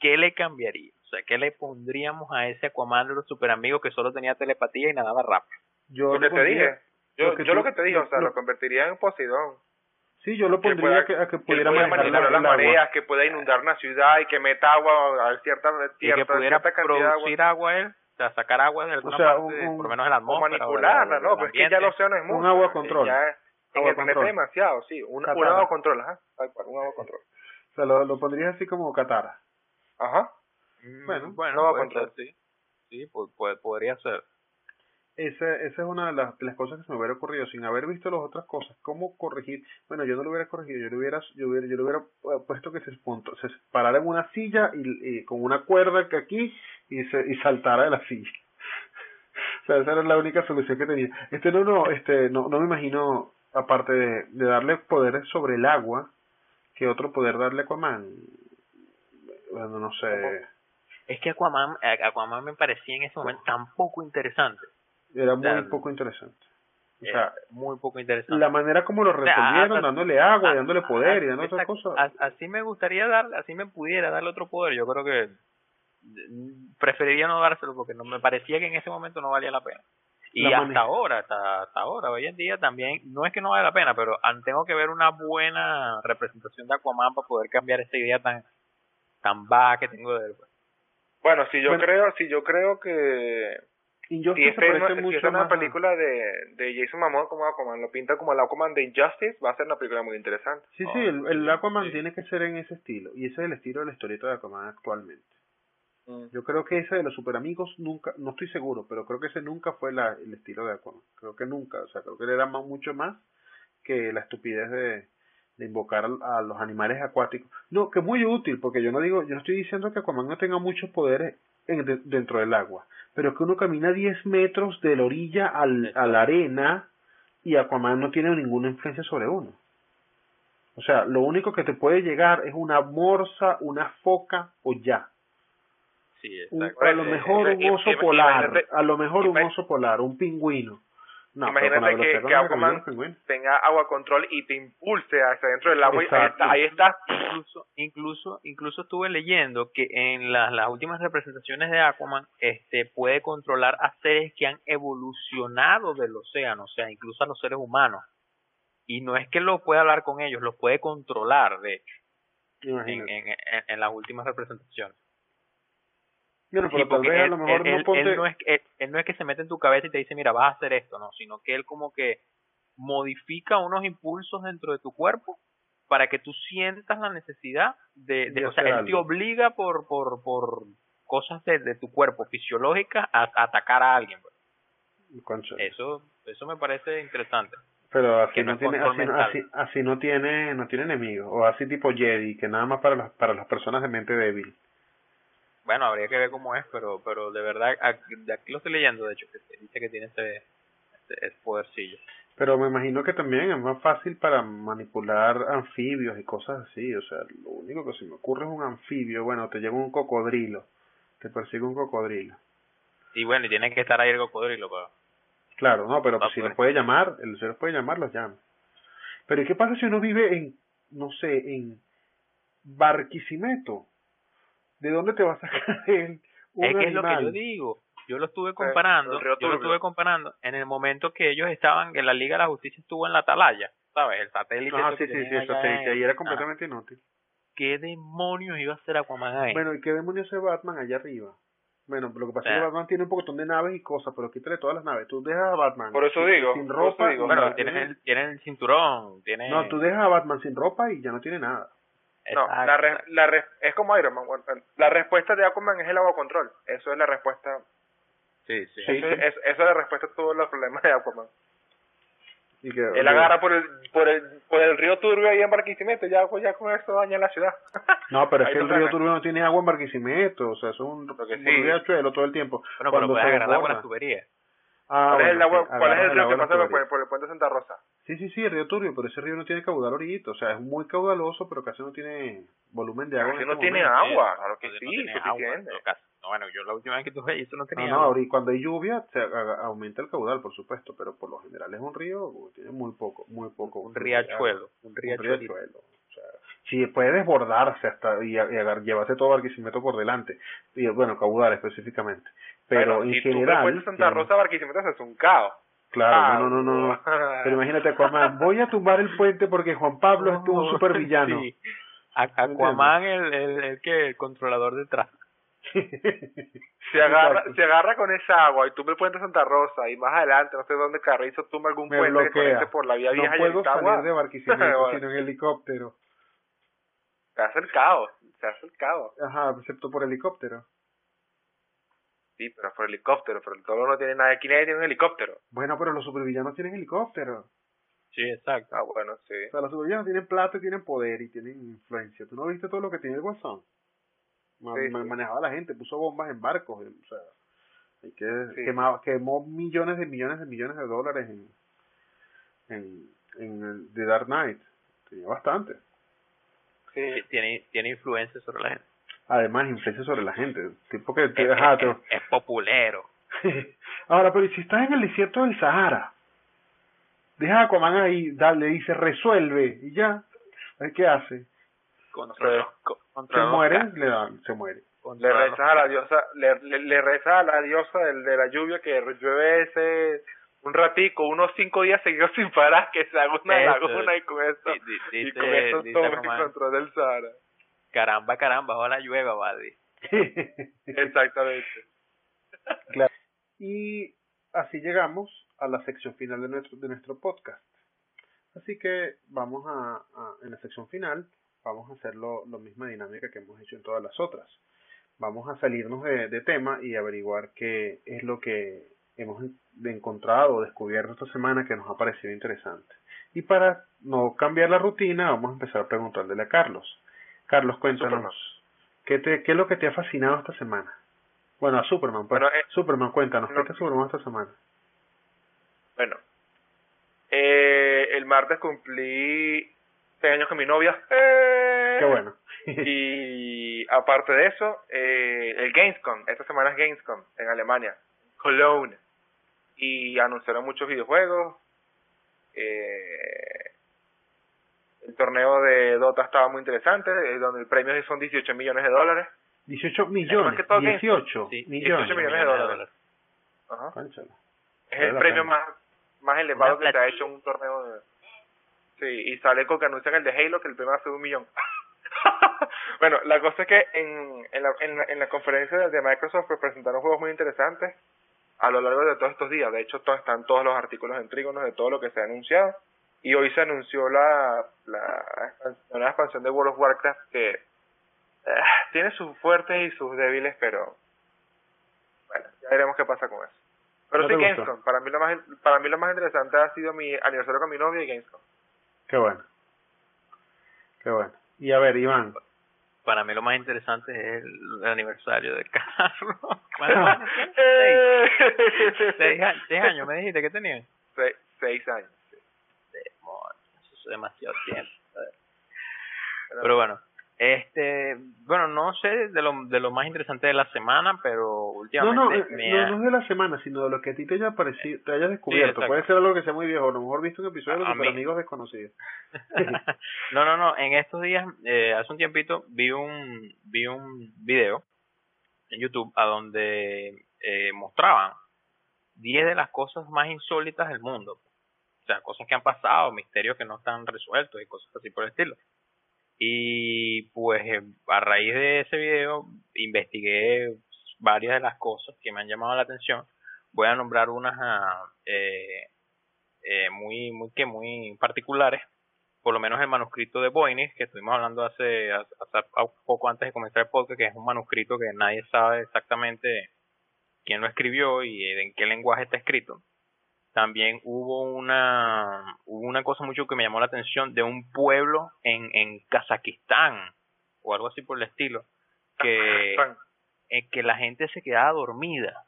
¿qué le cambiaría? O sea, ¿qué le pondríamos a ese Aquaman de los super amigos que solo tenía telepatía y nadaba rápido? Yo lo que te dije yo lo que yo tú- lo que te dije o sea lo- lo convertiría en Poseidón Sí, yo lo que pondría pueda- que, a que que pudiera pueda manejar manipular las agua. mareas que pueda inundar una ciudad y que meta agua a cierta Y que pudiera cierta cantidad de agua producir agua él, o sea, sacar agua de alguna sea, parte, un- un- por lo menos de la o atmósfera. o manipularla no pero es que ya el océano es mucho agua eh, control. ya en Agua el planeta control. demasiado sí un, un Catara. agua control ajá tal cual un agua control O sea, lo, lo pondrías así como Katara. ajá Mm, Bueno, bueno, no va a puede control. sí. Sí, pu- pu- podría ser. Esa, esa es una de las, las cosas que se me hubiera ocurrido sin haber visto las otras cosas. ¿Cómo corregir? Bueno, yo no lo hubiera corregido, yo lo hubiera, yo hubiera, yo hubiera puesto que se, punto- parara en una silla y, y con una cuerda que aquí y, se, y saltara de la silla. *laughs* o sea, esa era la única solución que tenía. Este no, no, este, no, no me imagino, aparte de, de darle poderes sobre el agua, que otro poder darle a Aquaman. Bueno, no sé. Es que Aquaman, eh, Aquaman me parecía en ese momento tan poco interesante. Era muy poco interesante. O sea, muy poco interesante. la manera como lo resolvieron, dándole agua y dándole poder y dando otras cosas. Así me gustaría darle, así me pudiera darle otro poder. Yo creo que mm, preferiría no dárselo porque no me parecía que en ese momento no valía la pena. Y La hasta ahora, hasta, hasta ahora, hoy en día también, no es que no vale la pena, pero tengo que ver una buena representación de Aquaman para poder cambiar esta idea tan tan vaga que tengo de él. pues. bueno si yo Bueno. creo si yo creo que Injustice si es parece una, si mucho esta es una más película de, de Jason Momoa como Aquaman, lo pinta como el Aquaman de Injustice, va a ser una película muy interesante. Sí, Oh, sí, el, el Aquaman sí. tiene que ser en ese estilo. Y ese es el estilo de la historieta de Aquaman actualmente. Mm. Yo creo que ese de los super amigos nunca, no estoy seguro, pero creo que ese nunca fue la, el estilo de Aquaman. Creo que nunca, o sea, creo que le da más, mucho más que la estupidez de, de invocar a, los animales acuáticos. No, que es muy útil, porque yo no digo, yo no estoy diciendo que Aquaman no tenga muchos poderes en- de- dentro del agua, pero que uno camina 10 metros de la orilla al, a la arena y Aquaman no tiene ninguna influencia sobre uno. O sea, lo único que te puede llegar es una morsa, una foca o ya. Sí, Un- exacto. a lo Eh, mejor eh, un oso polar, a lo mejor un oso polar, un pingüino. No, Imagínate que- Aquaman-. Tenga agua control y te impulse hacia dentro del agua y ahí Exacto. está, ahí está. incluso incluso incluso estuve leyendo que en las, las últimas representaciones de Aquaman este puede controlar a seres que han evolucionado del océano o sea incluso a los seres humanos y no es que lo pueda hablar con ellos los puede controlar de hecho en, Imagínate. en, en, en las últimas representaciones Bueno, Sí, pero tal porque vez a él, lo mejor él- no él- ponte... él no es, él, él no es que se mete en tu cabeza y te dice, mira, vas a hacer esto, no, sino que él como que modifica unos impulsos dentro de tu cuerpo para que tú sientas la necesidad de, de- o sea, él te obliga por, por, por cosas de, de tu cuerpo fisiológicas a, a atacar a alguien. pues. Concha. Eso, eso me parece interesante. Pero así no no tiene, así, así, así no tiene, no tiene enemigos. O así tipo Jedi, que nada más para las, para las personas de mente débil. Bueno, habría que ver cómo es, pero pero de verdad, de aquí lo estoy leyendo, de hecho, que dice que tiene ese, ese, podercillo. Pero me imagino que también es más fácil para manipular anfibios y cosas así. O sea, lo único que se me ocurre es un anfibio. Bueno, te lleva un cocodrilo. Te persigue un cocodrilo. Y bueno, y tiene que estar ahí el cocodrilo. Pero... Claro, no, pero si los puede llamar, el se los puede llamar, los llama. Pero ¿y qué pasa si uno vive en, no sé, en Barquisimeto? ¿De dónde te vas a sacar *laughs* el un Es que es lo que yo digo. Yo lo estuve comparando, yo lo estuve comparando en el momento que ellos estaban, que la Liga de la Justicia estuvo en la atalaya, ¿sabes? El satélite. Ah, sí, sí, sí, el satélite, ahí era completamente inútil. ¿Qué demonios iba a hacer Aquaman ahí? Bueno, ¿y qué demonios hace Batman allá arriba? Bueno, lo que pasa es que Batman tiene un poquitón de naves y cosas, pero quítale todas las naves. Tú dejas a Batman por eso digo, sin ropa. Digo, bueno, tiene el, tiene el cinturón. Tiene... No, tú dejas a Batman sin ropa y ya no tiene nada. No, la, la es como Iron Man. La respuesta de Aquaman es el agua control. Eso es la respuesta. Sí, sí. Eso, Es, eso es la respuesta a todos los problemas de Aquaman. Y que, Él agarra por el, por el, por el río Turbio ahí en Barquisimeto, ya, pues, ya con eso daña la ciudad. *laughs* No, pero es que el río Turbio no tiene agua en Barquisimeto, o sea, es un, riachuelo todo el tiempo. Bueno, pero puedes agarrar agua en las tuberías. Ah, ¿Cuál, es el agua, ¿Cuál es el río que pasa por, por, el puente Santa Rosa? Sí, sí, sí, el río Turbio, pero ese río no tiene caudal ahorita, o sea, es muy caudaloso, pero casi no tiene volumen de agua. Casi no este tiene agua, claro que sí, suficiente. No, bueno, yo la última vez que tuve eso no tenía No, no, ahorita, cuando hay lluvia se aumenta el caudal, por supuesto, pero por lo general es un río, tiene muy poco, muy poco. Un riachuelo. Un riachuelo. O sea, si puede desbordarse hasta y, y llevarse todo Barquisimeto por delante, y bueno, caudal específicamente. Pero en general. Si Santa Rosa Barquisimeto es un caos. Claro, no, no, no, no. *laughs* Pero imagínate, Aquaman, voy a tumbar el puente porque Juan Pablo es un super villano. Sí. Aquaman, el, el, el, que, el controlador de tráfico. *laughs* se agarra, se agarra con esa agua y tumba el puente Santa Rosa y más adelante, no sé dónde Carrizo tumba algún puente que por la vía vieja no puedo salir de Barquisimeto *laughs* sino en helicóptero. Se hace el caos, se hace el caos. Ajá, excepto por helicóptero. Sí, pero por helicóptero, pero el toro no tiene nada, aquí nadie tiene un helicóptero. Bueno, pero los supervillanos tienen helicóptero. Sí, exacto. Ah, bueno, sí. O sea, los supervillanos tienen plata y tienen poder y tienen influencia. ¿Tú no viste todo lo que tiene el Guasón? manejaba a la gente, puso bombas en barcos, o sea, hay que quemaba, quemó millones de millones de millones de dólares en en, en el, The Dark Knight, tenía bastante. Sí, tiene tiene influencia sobre la gente además influencia sobre la gente. Tipo que, es, es, populero. *laughs* Ahora, pero si estás en el desierto del Sahara, deja a Aquaman ahí, dale, dice resuelve y ya. ¿Qué hace? Contra, se muere, le dan, se muere. le rezas a la diosa, le, le, a la diosa del, de la lluvia que llueve ese un ratico, unos cinco días seguidos sin parar, que se haga una laguna y con eso, y con eso tome el control del Sahara caramba, caramba, ojalá llueva, vale. *laughs* Exactamente. Claro. Y así llegamos a la sección final de nuestro, de nuestro podcast. Así que vamos a, en la sección final, vamos a hacer lo, lo misma dinámica que hemos hecho en todas las otras. Vamos a salirnos de, de tema y averiguar qué es lo que hemos encontrado o descubierto esta semana que nos ha parecido interesante. Y para no cambiar la rutina, vamos a empezar a preguntarle a Carlos. Carlos, cuéntanos. ¿qué, te, ¿Qué es lo que te ha fascinado esta semana? Bueno, a Superman, pues. Eh, Superman, cuéntanos, ¿qué te ha Superman esta semana? Bueno, eh, el martes cumplí seis años con mi novia. Qué bueno. y *laughs* aparte de eso, eh, el Gamescom, esta semana es Gamescom en Alemania, Cologne. Y anunciaron muchos videojuegos. Eh, torneo de Dota estaba muy interesante, eh, donde el premio son 18 millones de dólares. 18 millones, 18, sí, millones. 18 millones de dólares. Ajá. Es el premio más, más elevado que se ha hecho en un torneo de... Sí, y sale con que anuncian el de Halo, que el premio ser un millón. *laughs* bueno, la cosa es que en, en, la, en, la, conferencia de Microsoft pues, presentaron juegos muy interesantes a lo largo de todos estos días. De hecho, están todos los artículos en trígonos de todo lo que se ha anunciado. Y hoy se anunció la, la, nueva expansión de World of Warcraft que eh, tiene sus fuertes y sus débiles, pero bueno, ya veremos qué pasa con eso. Pero sí, Gamescom. Para mí, lo más, para mí lo más interesante ha sido mi aniversario con mi novia y Gamescom. Qué bueno. Qué bueno. Y a ver, Iván. para mí lo más interesante es el, aniversario de Carlos. *laughs* *laughs* seis, seis, años, me dijiste que tenía. Seis, seis años. Demasiado tiempo. Pero bueno, este, bueno, no sé de lo, de lo más interesante de la semana, pero últimamente no, no, eh, no, es de la semana, sino de lo que a ti te haya parecido, te haya descubierto. Puede ser algo que sea muy viejo, a lo mejor visto un episodio de los amigos desconocidos. *laughs* no, no, no, en estos días, eh, hace un tiempito, vi un, vi un video en YouTube a donde eh, mostraban 10 de las cosas más insólitas del mundo. Sea, cosas que han pasado, misterios que no están resueltos y cosas así por el estilo. Y pues eh, a raíz de ese video investigué varias de las cosas que me han llamado la atención. Voy a nombrar unas ah, eh, eh, muy, muy, que muy particulares. Por lo menos el manuscrito de Voynich, que estuvimos hablando hace, hace, poco antes de comenzar el podcast, que es un manuscrito que nadie sabe exactamente quién lo escribió y en qué lenguaje está escrito también hubo una, hubo una cosa mucho que me llamó la atención de un pueblo en, en Kazajistán o algo así por el estilo, que, eh, que la gente se quedaba dormida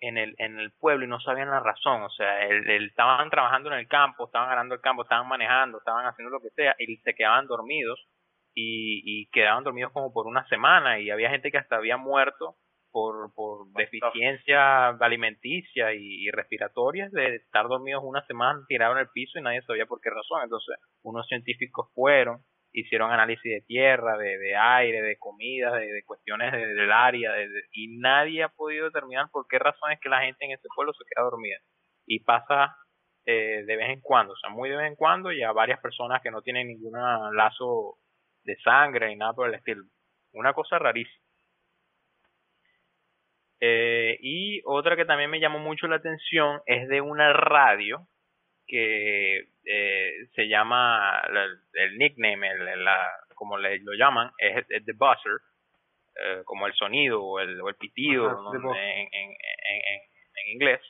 en el, en el pueblo y no sabían la razón, o sea, el, estaban trabajando en el campo, estaban ganando el campo, estaban manejando, estaban haciendo lo que sea y se quedaban dormidos y, y quedaban dormidos como por una semana y había gente que hasta había muerto por, por deficiencia alimenticia y, respiratoria de estar dormidos una semana tirados en el piso y nadie sabía por qué razón. Entonces, unos científicos fueron, hicieron análisis de tierra, de, de aire, de comida, de, cuestiones del área, y nadie ha podido determinar por qué razón es que la gente en ese pueblo se queda dormida. Y pasa eh, de vez en cuando, o sea, muy de vez en cuando, y a varias personas que no tienen ningún lazo de sangre ni nada por el estilo. Una cosa rarísima. Eh, y otra que también me llamó mucho la atención es de una radio que eh, se llama, el, nickname, el, la, como le, lo llaman, es, The Buzzer, eh, como el sonido o el, o el pitido en, en, en, en, inglés,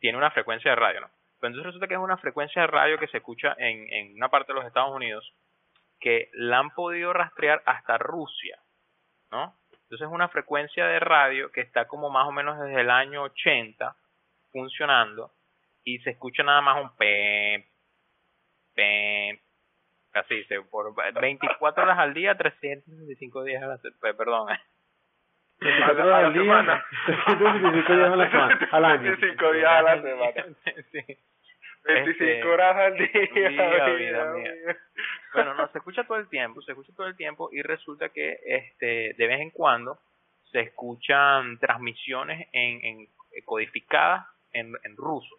tiene una frecuencia de radio, ¿no? Pero entonces resulta que es una frecuencia de radio que se escucha en, en una parte de los Estados Unidos que la han podido rastrear hasta Rusia, ¿no? Entonces es una frecuencia de radio que está como más o menos desde el año 80 funcionando y se escucha nada más un pem, pem, así, se, por 24 horas al día, 365 días a la semana, perdón. 24 horas al día, 365 días a la semana, al año. 25 días a la semana. *laughs* sí. 25 este, horas al día. *laughs* Bueno, no, se escucha todo el tiempo, se escucha todo el tiempo y resulta que este de vez en cuando se escuchan transmisiones en, en codificadas en, en ruso,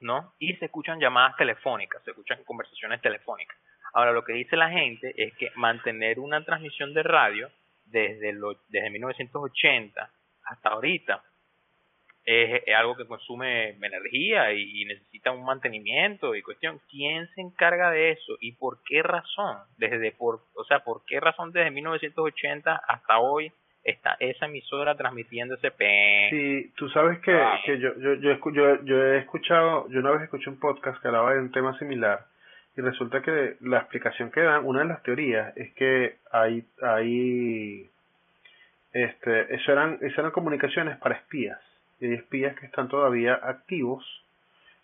¿no? Y se escuchan llamadas telefónicas, se escuchan conversaciones telefónicas. Ahora, lo que dice la gente es que mantener una transmisión de radio desde, lo, desde 1980 hasta ahorita es, algo que consume energía y, necesita un mantenimiento y cuestión. ¿Quién se encarga de eso y por qué razón? Desde por, o sea, ¿por qué razón desde 1980 hasta hoy está esa emisora transmitiendo ese P? Sí, tú sabes que, que yo, yo, yo, yo, yo he escuchado, yo una vez escuché un podcast que hablaba de un tema similar y resulta que la explicación que dan, una de las teorías es que hay, hay, este, eso eran, eso eran comunicaciones para espías y hay espías que están todavía activos,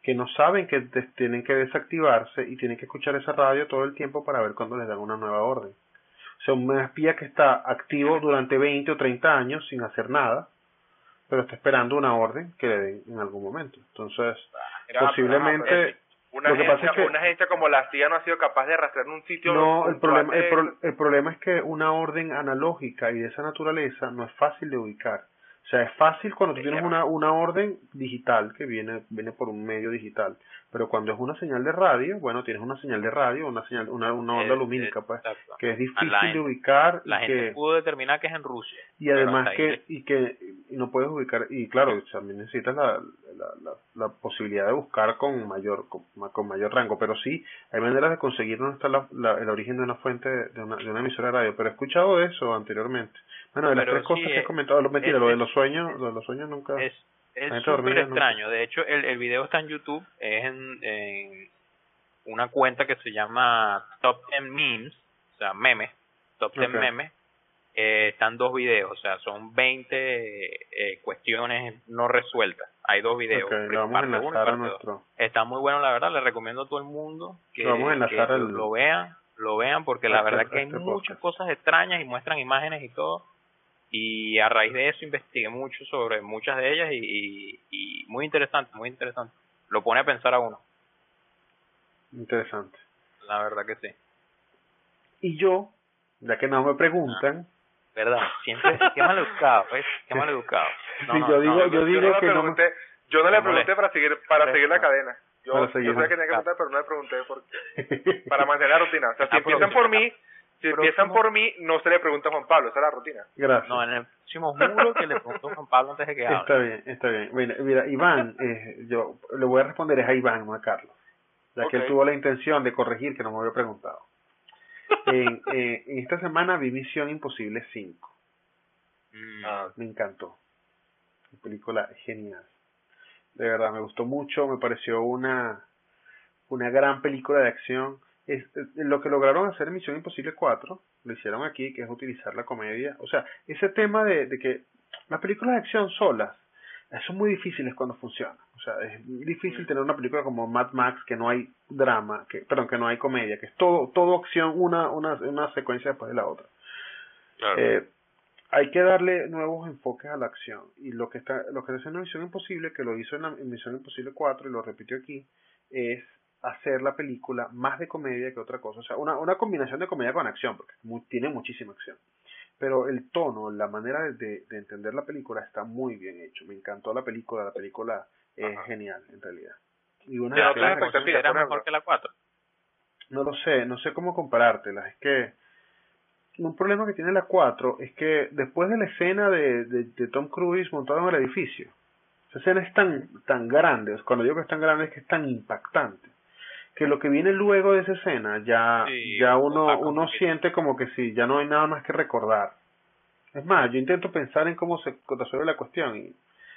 que no saben que tienen que desactivarse y tienen que escuchar esa radio todo el tiempo para ver cuándo les dan una nueva orden. O sea, un espía que está activo durante 20 o 30 años sin hacer nada, pero está esperando una orden que le den en algún momento. Entonces, posiblemente... Una, agencia, una agencia como la CIA no ha sido capaz de rastrear un sitio. No, el problema, el problema es que una orden analógica y de esa naturaleza no es fácil de ubicar. O sea, es fácil cuando tú tienes una, una orden digital que viene, viene por un medio digital. Pero cuando es una señal de radio, bueno, tienes una señal de radio, una señal, una, una onda lumínica, pues, que es difícil de ubicar. La gente pudo determinar que es en Rusia. Y además que, y que y no puedes ubicar, y claro, también necesitas la, la, la, posibilidad de buscar con mayor, con, con, mayor rango, pero sí, hay maneras de conseguir dónde está la, el origen de una fuente, de una, de una emisora de radio, pero he escuchado eso anteriormente. Bueno, de las tres cosas que he comentado, lo, mentira, lo de los sueños, lo de los sueños nunca... Es, es súper extraño. De hecho, el, el video está en YouTube, es en, una cuenta que se llama Top 10 Memes, o sea, memes, top 10 Ok. memes, eh, están dos videos, o sea, son 20 eh, cuestiones no resueltas. Hay dos videos, Ok, lo vamos a parte uno y enlazar a nuestro... Está muy bueno, la verdad, le recomiendo a todo el mundo que, Lo vamos a enlazar que al- lo vean, lo vean, porque la este- verdad que hay este muchas podcast. cosas extrañas y muestran imágenes y todo. Y a raíz de eso investigué mucho sobre muchas de ellas y, y, y muy interesante, muy interesante. Lo pone a pensar a uno, Interesante. la verdad que sí. Y yo, ya que no me preguntan, ¿Verdad? Siempre, qué mal educado, ¿ves? Qué mal educado. Sí, yo digo- yo digo no que no pregunté, yo no le pregunté para seguir para seguir la cadena. Yo, yo sabía que tenía que preguntar, pero no le pregunté por, *laughs* para mantener la rutina. O sea, si Ah, empiezan por mí, si empiezan Próximo. por mí, no se le pregunta a Juan Pablo, esa es la rutina. Gracias. No, en el próximo juro que le preguntó Juan Pablo antes de que hable. Está bien, está bien. Mira, mira Iván, *laughs* eh, yo le voy a responder es a Iván, no a Carlos. Ya que él tuvo la intención de corregir que no me había preguntado. En, eh, en esta semana vi Misión Imposible 5. Mm, Me encantó. La película genial. De verdad, me gustó mucho. Me pareció una, una gran película de acción. Es, es- lo que lograron hacer en Misión Imposible 4, lo hicieron aquí, que es utilizar la comedia. O sea, ese tema de, de que las películas de acción solas son muy difíciles cuando funcionan. O sea, es difícil tener una película como Mad Max que no hay drama, que perdón, que no hay comedia, que es todo todo acción, una una, una secuencia después de la otra. claro. Eh, hay que darle nuevos enfoques a la acción y lo que está lo que hace en Misión Imposible que lo hizo en, la, en Misión Imposible 4 y lo repitió aquí es hacer la película más de comedia que otra cosa o sea una, una combinación de comedia con acción porque tiene muchísima acción pero el tono la manera de, de- de entender la película está muy bien hecho me encantó la película la película es Ajá. genial en realidad y una de otra las vez, cosas- expectativa, ¿Era por mejor que la 4? no lo sé, no sé cómo comparártelas. Es que un problema que tiene la 4 es que después de la escena de, de, de Tom Cruise montado en el edificio, esa escena es tan, tan grande, cuando digo que es tan grande es que es tan impactante, que lo que viene luego de esa escena ya, Sí, ya uno, uno siente como que sí, ya no hay nada más que recordar. Es más, yo intento pensar en cómo se resuelve la cuestión y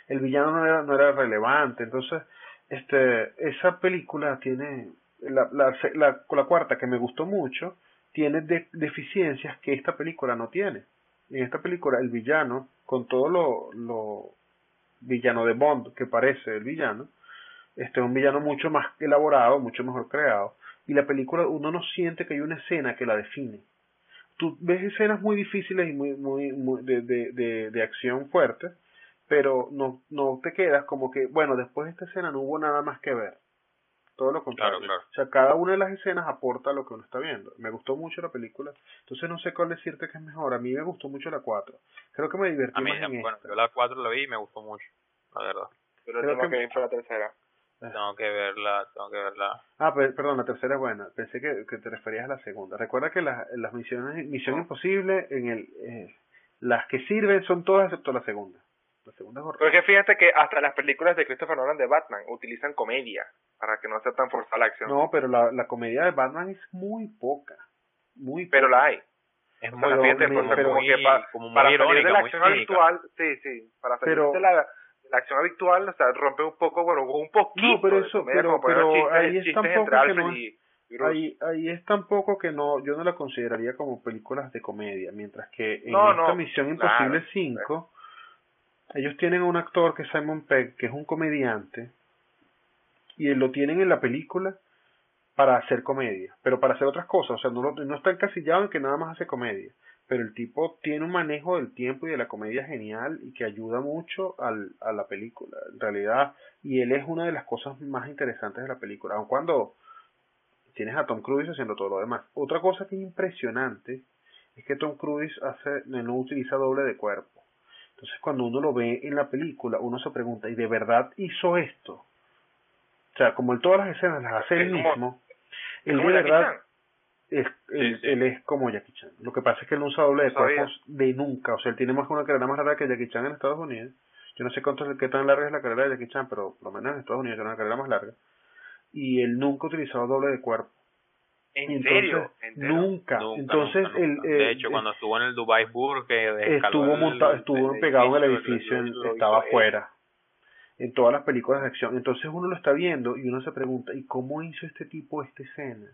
el villano no era, no era relevante, entonces este esa película tiene la, la, la, la cuarta que me gustó mucho tiene de- deficiencias que esta película no tiene. En esta película el villano con todo lo, lo villano de Bond que parece el villano este es un villano mucho más elaborado mucho mejor creado y la película uno no siente que hay una escena que la define tú ves escenas muy difíciles y muy muy, muy de, de, de, de acción fuerte pero no, no te quedas como que, bueno, después de esta escena no hubo nada más que ver. Todo lo contrario. Claro, claro. O sea, cada una de las escenas aporta lo que uno está viendo. Me gustó mucho la película. Entonces no sé cuál decirte que es mejor. A mí me gustó mucho la 4. Creo que me divertí A mí, más en bueno, esta. yo la 4 la vi y me gustó mucho, la verdad. Pero Creo que- que vi fue la tercera. Tengo que verla, tengo que verla. Ah, pe- perdón, la tercera es buena. Pensé que, que te referías a la segunda. Recuerda que las, las misiones, Misión No. Imposible, en el, eh, las que sirven son todas excepto la segunda. La segunda es Pero horrible. es que fíjate que hasta las películas de Christopher Nolan de Batman utilizan comedia para que no sea tan forzada la acción. No, pero la, la comedia de Batman es muy poca. Muy pero poca. la hay. Es O muy, sea, fíjate, pero- o sea, pero como muy, que pa- como muy para salir irónica, de la muy acción cínica. habitual, sí, sí, para salir Pero- de, la, la acción habitual, o sea, rompe un poco, bueno, un poquito No, pero de eso- comedia, pero- chistes, ahí es tampoco que no y, y. Ahí, ahí es tan poco que no, yo no la consideraría como películas de comedia, mientras que en No, esta no, Misión claro, Imposible 5, ellos tienen un actor que es Simon Pegg, que es un comediante, y lo tienen en la película para hacer comedia, pero para hacer otras cosas, o sea, no, no está encasillado en que nada más hace comedia, pero el tipo tiene un manejo del tiempo y de la comedia genial y que ayuda mucho al, a la película, en realidad, y él es una de las cosas más interesantes de la película, aun cuando tienes a Tom Cruise haciendo todo lo demás. Otra cosa que es impresionante es que Tom Cruise hace, no utiliza doble de cuerpo. Entonces cuando uno lo ve en la película, uno se pregunta, ¿y de verdad hizo esto? O sea, como en todas las escenas las hace él mismo, él de verdad. Es, él, es como Jackie Chan. Lo que pasa es que él no usa doble de cuerpos de nunca. O sea, él tiene más que una carrera más larga que Jackie Chan en Estados Unidos. Yo no sé cuánto, qué tan larga es la carrera de Jackie Chan, pero por lo menos en Estados Unidos tiene una carrera más larga. Y él nunca ha utilizado doble de cuerpo. ¿En Entonces, serio? Nunca. Nunca, Entonces, nunca, nunca. eh, de hecho, eh, cuando estuvo en el Dubai Burg, estuvo el- montado, estuvo pegado en el edificio, lo- lo estaba afuera. En todas las películas de acción. Entonces uno lo está viendo y uno se pregunta, ¿y cómo hizo este tipo esta escena?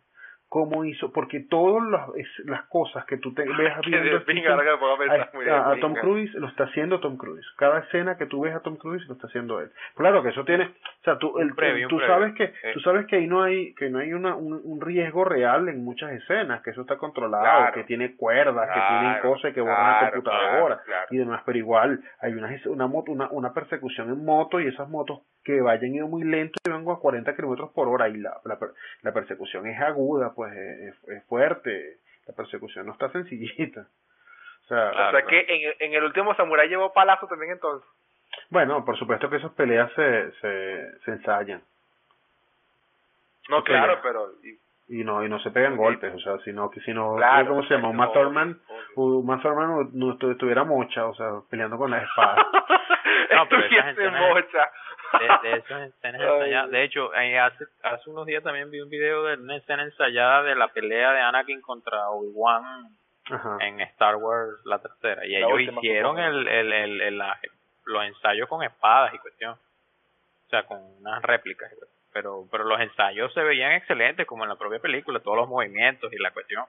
Cómo hizo, porque todas las, es- las cosas que tú te *laughs* ves viendo aquí pinga, son- a. Tom Cruise lo está haciendo Tom Cruise. Cada escena que tú ves a Tom Cruise lo está haciendo él. Claro que eso tiene, o sea, tú, el- previo, tú sabes que Eh. tú sabes que ahí no hay que no hay una, un, un riesgo real en muchas escenas, que eso está controlado, Claro. que tiene cuerdas, que tienen cosas que borran la claro, computadora claro, claro. y demás, pero igual hay una una moto, una, una persecución en moto y esas motos que vayan ido muy lento y vengo a 40 kilómetros por hora y la, la, per- la persecución es aguda, pues es, es fuerte, la persecución no está sencillita. O sea, o sea que en, el- en el último Samurai llevó palazo también entonces. bueno, por supuesto que esas peleas se, se, se ensayan No, claro, pero... y- y no y no se pegan golpes, o sea, sino que si no, Claro, ¿cómo se llama? Un obvio. un Uma Thurman no, no estu- estuviera mocha, o sea, peleando con la espada. *laughs* *laughs* No, pero. De, de esas escenas *laughs* Ay. ensayadas. De hecho, hace, hace unos días también vi un video de una escena ensayada de la pelea de Anakin contra Obi-Wan en Star Wars la tercera. Y La ellos hicieron el, el, el, el- la- los ensayos con espadas y cuestión. O sea, con unas réplicas. Pero, pero los ensayos se veían excelentes, como en la propia película, todos los movimientos y la cuestión.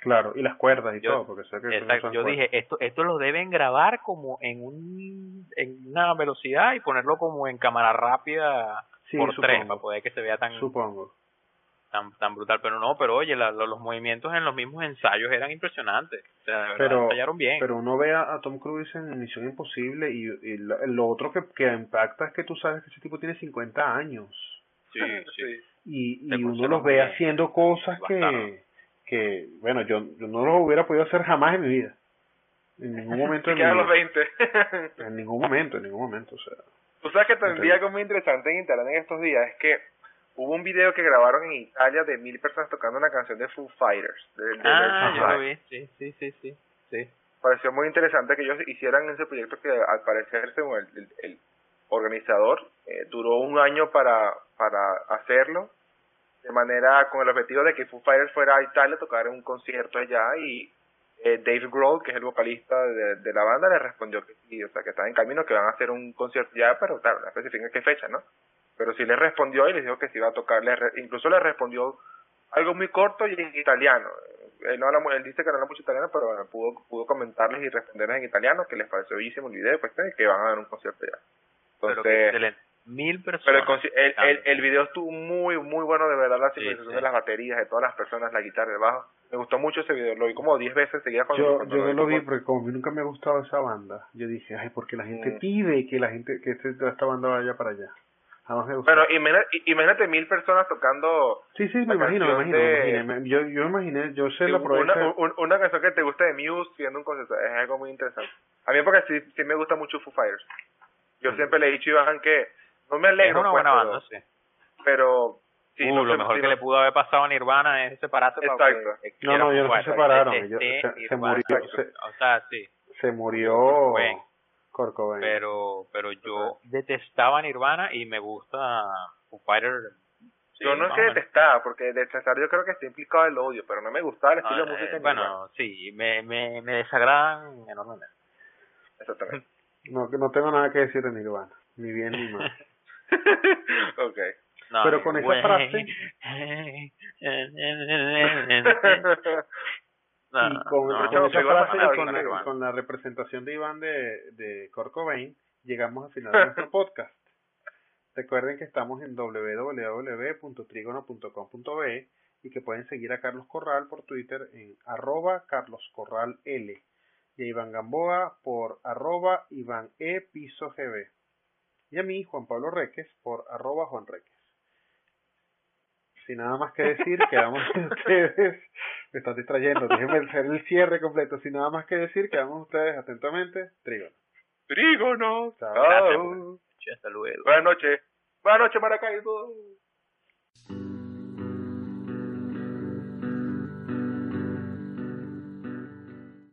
Claro, y las cuerdas y Yo- todo, porque sé que Exacto. son Yo cuerdas. dije, esto, esto lo deben grabar como en un, en una velocidad y ponerlo como en cámara rápida Sí, por supongo. tres para poder que se vea tan, Supongo. tan, tan brutal. Pero no, pero oye, la- lo- los movimientos en los mismos ensayos eran impresionantes. O sea, de verdad, Pero, ensayaron bien. pero uno ve a, a Tom Cruise en Misión Imposible y, y lo, lo otro que, que impacta es que tú sabes que ese tipo tiene 50 años *laughs* sí, sí. y, y uno los ve bien. haciendo cosas que, que, bueno, yo, yo no los hubiera podido hacer jamás en mi vida. En ningún *laughs* momento de mi Siquiera a los vida. *laughs* 20. En ningún momento, en ningún momento, o sea. Tú sabes que tendría algo muy interesante en internet en estos días, es que hubo un video que grabaron en Italia de mil personas tocando una canción de Foo Fighters. de- de- Ah, yo lo vi, sí, sí, sí, sí. sí. pareció muy interesante que ellos hicieran ese proyecto que al parecer según el, el- el organizador eh, duró un año para, para hacerlo de manera con el objetivo de que Foo Fighters fuera a Italia a tocar un concierto allá y eh, Dave Grohl que es el vocalista de, de la banda le respondió que sí, o sea que están en camino que van a hacer un concierto ya pero claro no especifican qué fecha no pero sí le respondió y les dijo que se iba a tocar le re- incluso le respondió algo muy corto y en italiano. Él, no habla, él dice que no habla mucho italiano, pero bueno, pudo, pudo comentarles y responderles en italiano, que les pareció bellísimo el video, pues que van a dar un concierto ya. Pero Entonces, excelente. Mil personas. pero el, el, el, el video estuvo muy, muy bueno, de verdad, la Sí, sincronización sí. de las baterías, de todas las personas, la guitarra, el bajo. Me gustó mucho ese video, lo vi como 10 veces seguidas cuando Yo, cuando yo no lo vi porque como a mí nunca me ha gustado esa banda, yo dije, ay, porque la gente Mm. pide que la gente, que este- esta banda vaya para allá. Jamás me gustó. Pero imagina- imagínate mil personas tocando sí, sí, me imagino, me imagino, de-. Me- Yo, yo imaginé, yo sé la una, un- una canción que te guste de Muse viendo un concierto es algo muy interesante. A mí porque sí, sí me gusta mucho Foo Fighters. Yo siempre le he dicho a Iván que no me Es alegro, una pues, buena pero, banda, sí. pero sí, Uh, no lo mejor que no- le pudo haber pasado a Nirvana es separarse para Exacto. No, no, ellos se separaron, este, ellos- se- murió, se- O sea, sí. Se murió. Pero, pero yo detestaba Nirvana y me gusta Foo Fighters. Sí, yo no es que detestaba, porque detestar yo creo que está implicado el odio, pero no me gustaba el Ah, estilo de eh, música. de bueno, Nirvana. sí, me, me, me desagradan enormemente. Exactamente. No, que no tengo nada que decir de Nirvana, ni bien ni mal. *laughs* ok. No, Pero ni- con esa frase- *laughs* No, y con, no, con esa frase y con la, con representación de Iván de, de Kurt Cobain, llegamos al final de nuestro *laughs* podcast. Recuerden que estamos en www.trigono.com.be y que pueden seguir a Carlos Corral por Twitter en arroba carloscorrall y a Iván Gamboa por arroba Iván E Piso GB y a mí Juan Pablo Reques por arroba Juan Reques. Sin nada más que decir, *laughs* quedamos ustedes, me están distrayendo, déjenme hacer el cierre completo, sin nada más que decir, quedamos ustedes atentamente, Trígono. Trígono. Chao. Chao. Hasta luego. Buenas noches. Buenas noches, Maracaibo.